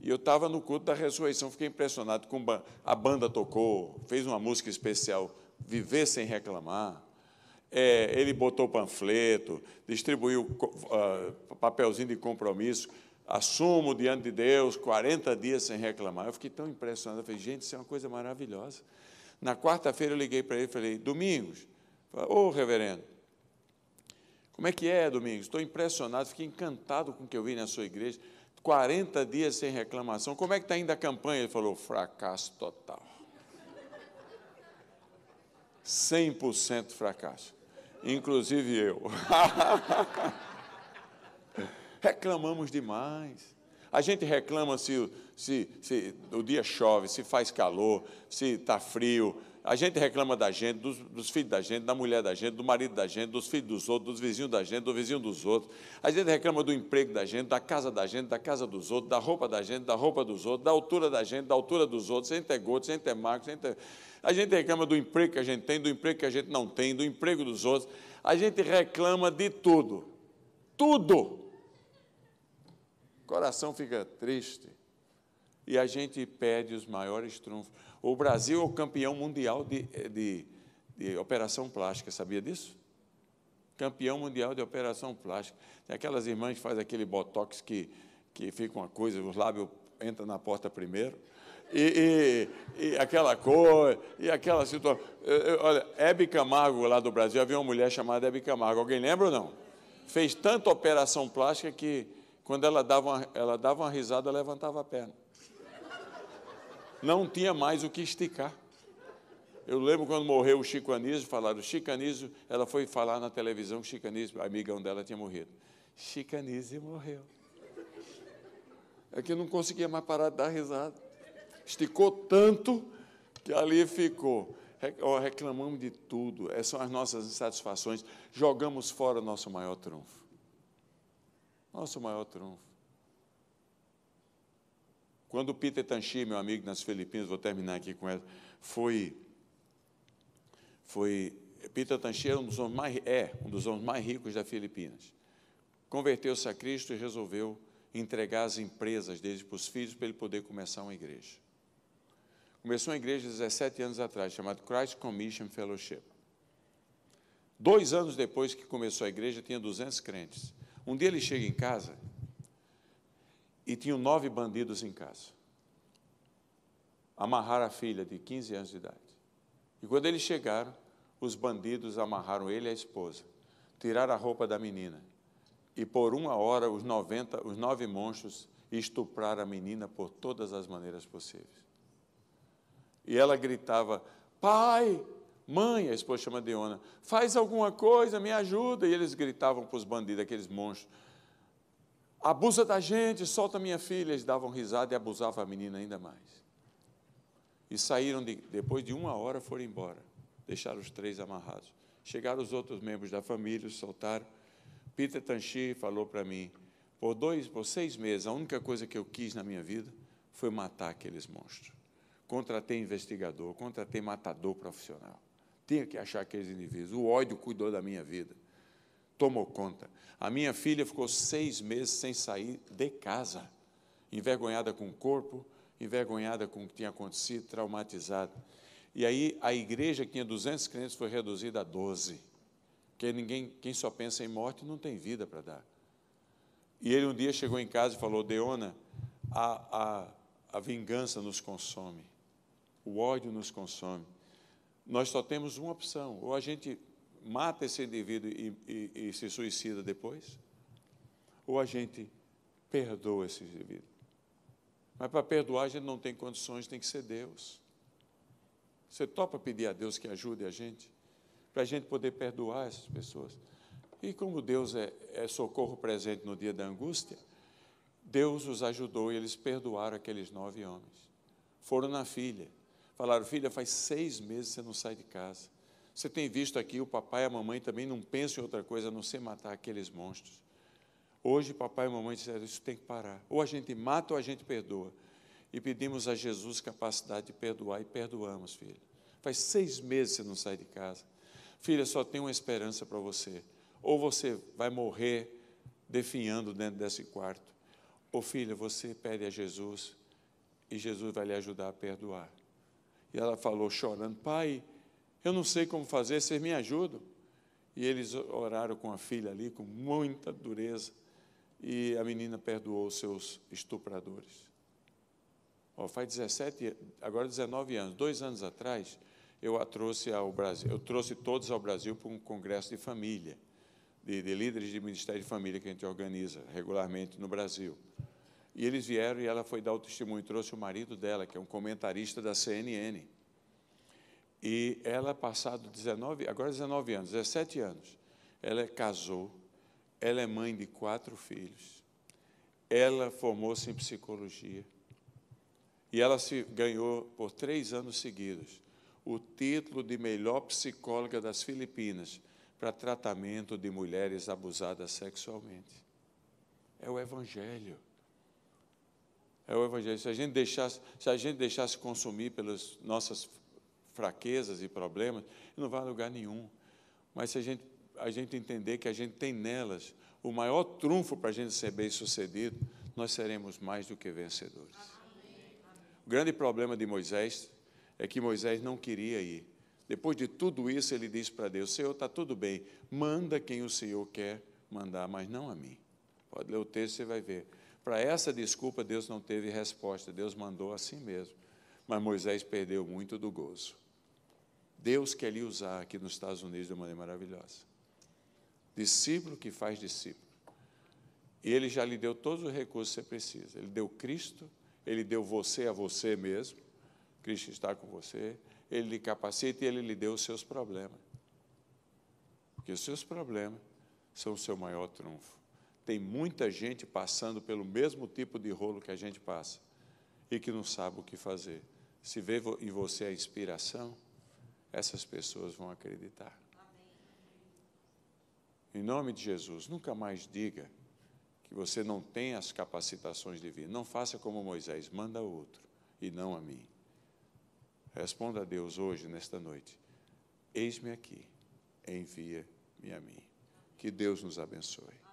S1: E eu estava no culto da ressurreição, fiquei impressionado com a banda tocou, fez uma música especial, Viver Sem Reclamar. É, ele botou panfleto, distribuiu uh, papelzinho de compromisso, assumo diante de Deus 40 dias sem reclamar. Eu fiquei tão impressionado, eu falei, gente, isso é uma coisa maravilhosa. Na quarta-feira eu liguei para ele e falei, Domingos, ô oh, reverendo, como é que é, Domingos? Estou impressionado, fiquei encantado com o que eu vi na sua igreja. 40 dias sem reclamação. Como é que está indo a campanha? Ele falou: fracasso total. 100% fracasso. Inclusive eu. Reclamamos demais. A gente reclama se, se, se o dia chove, se faz calor, se está frio, a gente reclama da gente, dos, dos, filhos da gente, da mulher da gente, do marido da gente, dos filhos dos outros, dos vizinhos da gente, do vizinho dos outros. A gente reclama do emprego da gente, da casa da gente, da casa dos outros, da roupa da gente, da roupa dos outros, da altura da gente, da altura dos outros, sem ter gordo, sem ter magro, sem ter... A gente reclama do emprego que a gente tem, do emprego que a gente não tem, do emprego dos outros. A gente reclama de tudo. Tudo. O coração fica triste. E a gente pede os maiores trunfos. O Brasil é o campeão mundial de, de, de operação plástica, sabia disso? Campeão mundial de operação plástica. Tem aquelas irmãs que fazem aquele botox que, que fica uma coisa, os lábios entram na porta primeiro. E, e, e, aquela cor, e aquela situação. Olha, Hebe Camargo, lá do Brasil, havia uma mulher chamada Hebe Camargo. Alguém lembra ou não? Fez tanta operação plástica que, quando ela dava uma, ela dava uma risada, levantava a perna não tinha mais o que esticar. Eu lembro quando morreu o Chico Anísio, falaram, Chico Anísio, ela foi falar na televisão que Chico Anísio, amigão dela, tinha morrido. Chico Anísio morreu. É que não conseguia mais parar de dar risada. Esticou tanto que ali ficou. Reclamamos de tudo, essas são as nossas insatisfações, jogamos fora o nosso maior trunfo. Nosso maior trunfo. Quando Peter Tanchi, meu amigo nas Filipinas, vou terminar aqui com ela, foi, foi Peter Tanchi era um dos homens mais, é um dos homens mais ricos das Filipinas. Converteu-se a Cristo e resolveu entregar as empresas dele para os filhos para ele poder começar uma igreja. Começou uma igreja 17 anos atrás, chamada Christ Commission Fellowship. Dois anos depois que começou a igreja, tinha 200 crentes. Um dia ele chega em casa e tinham nove bandidos em casa. Amarraram a filha de 15 anos de idade. E quando eles chegaram, os bandidos amarraram ele e a esposa, tiraram a roupa da menina e por uma hora os, 90, os nove monstros estupraram a menina por todas as maneiras possíveis. E ela gritava: Pai, mãe, a esposa chama Deona, faz alguma coisa, me ajuda. E eles gritavam para os bandidos, aqueles monstros: abusa da gente, solta minha filha. Eles davam risada e abusavam a menina ainda mais. E saíram, de, depois de uma hora, foram embora. Deixaram os três amarrados. Chegaram os outros membros da família, os soltaram. Peter Tanchi falou para mim, por dois, por seis meses, a única coisa que eu quis na minha vida foi matar aqueles monstros. Contratei investigador, contratei matador profissional. Tinha que achar aqueles indivíduos. O ódio cuidou da minha vida tomou conta. A minha filha ficou seis meses sem sair de casa. envergonhada com o corpo, envergonhada com o que tinha acontecido, traumatizada. E aí a igreja que tinha 200 crentes foi reduzida a 12. Porque ninguém, quem só pensa em morte não tem vida para dar. E ele um dia chegou em casa e falou: Deona, a, a, a vingança nos consome, o ódio nos consome. Nós só temos uma opção: ou a gente mata esse indivíduo e, e, e se suicida depois, ou a gente perdoa esse indivíduo. Mas para perdoar a gente não tem condições, tem que ser Deus. Você topa pedir a Deus que ajude a gente, para a gente poder perdoar essas pessoas. E como Deus é, é socorro presente no dia da angústia, Deus os ajudou e eles perdoaram aqueles nove homens. Foram na filha, falaram: Filha, faz seis meses que você não sai de casa. Você tem visto aqui, o papai e a mamãe também não pensam em outra coisa a não ser matar aqueles monstros. Hoje, papai e mamãe disseram: Isso tem que parar. Ou a gente mata ou a gente perdoa. E pedimos a Jesus capacidade de perdoar e perdoamos, filha. Faz seis meses que você não sai de casa. Filha, só tem uma esperança para você ou você vai morrer definhando dentro desse quarto, ou filha, você pede a Jesus e Jesus vai lhe ajudar a perdoar. E ela falou chorando: Pai, eu não sei como fazer, vocês me ajudam. E eles oraram com a filha ali, com muita dureza, e a menina perdoou os seus estupradores. Oh, faz 17, agora 19 anos, dois anos atrás, eu a trouxe ao Brasil, eu trouxe todos ao Brasil para um congresso de família de, de líderes de Ministério de Família que a gente organiza regularmente no Brasil. E eles vieram e ela foi dar o testemunho, trouxe o marido dela, que é um comentarista da CNN. E ela, passado 19, agora 19 anos, 17 anos, ela casou, ela é mãe de quatro filhos, ela formou-se em psicologia, e ela se ganhou por três anos seguidos o título de melhor psicóloga das Filipinas, para tratamento de mulheres abusadas sexualmente. É o Evangelho. É o Evangelho. Se a gente deixasse, se a gente deixasse consumir pelas nossas fraquezas e problemas, não vai a lugar nenhum. Mas se a gente, a gente entender que a gente tem nelas o maior trunfo para a gente ser bem sucedido, nós seremos mais do que vencedores. O grande problema de Moisés é que Moisés não queria ir. Depois de tudo isso, ele diz para Deus: Senhor, está tudo bem, manda quem o Senhor quer mandar, mas não a mim. Pode ler o texto, você vai ver. Para essa desculpa, Deus não teve resposta, Deus mandou assim mesmo. Mas Moisés perdeu muito do gozo. Deus quer lhe usar aqui nos Estados Unidos de uma maneira maravilhosa. Discípulo que faz discípulo. E ele já lhe deu todos os recursos que você precisa. Ele deu Cristo, ele deu você a você mesmo. Cristo está com você ele lhe capacita e ele lhe deu os seus problemas. Porque os seus problemas são o seu maior trunfo. Tem muita gente passando pelo mesmo tipo de rolo que a gente passa e que não sabe o que fazer. Se vê em você a inspiração, essas pessoas vão acreditar. Em nome de Jesus, nunca mais diga que você não tem as capacitações divinas. Não faça como Moisés, manda outro e não a mim. Responda a Deus hoje, nesta noite: Eis-me aqui, envia-me a mim. Que Deus nos abençoe.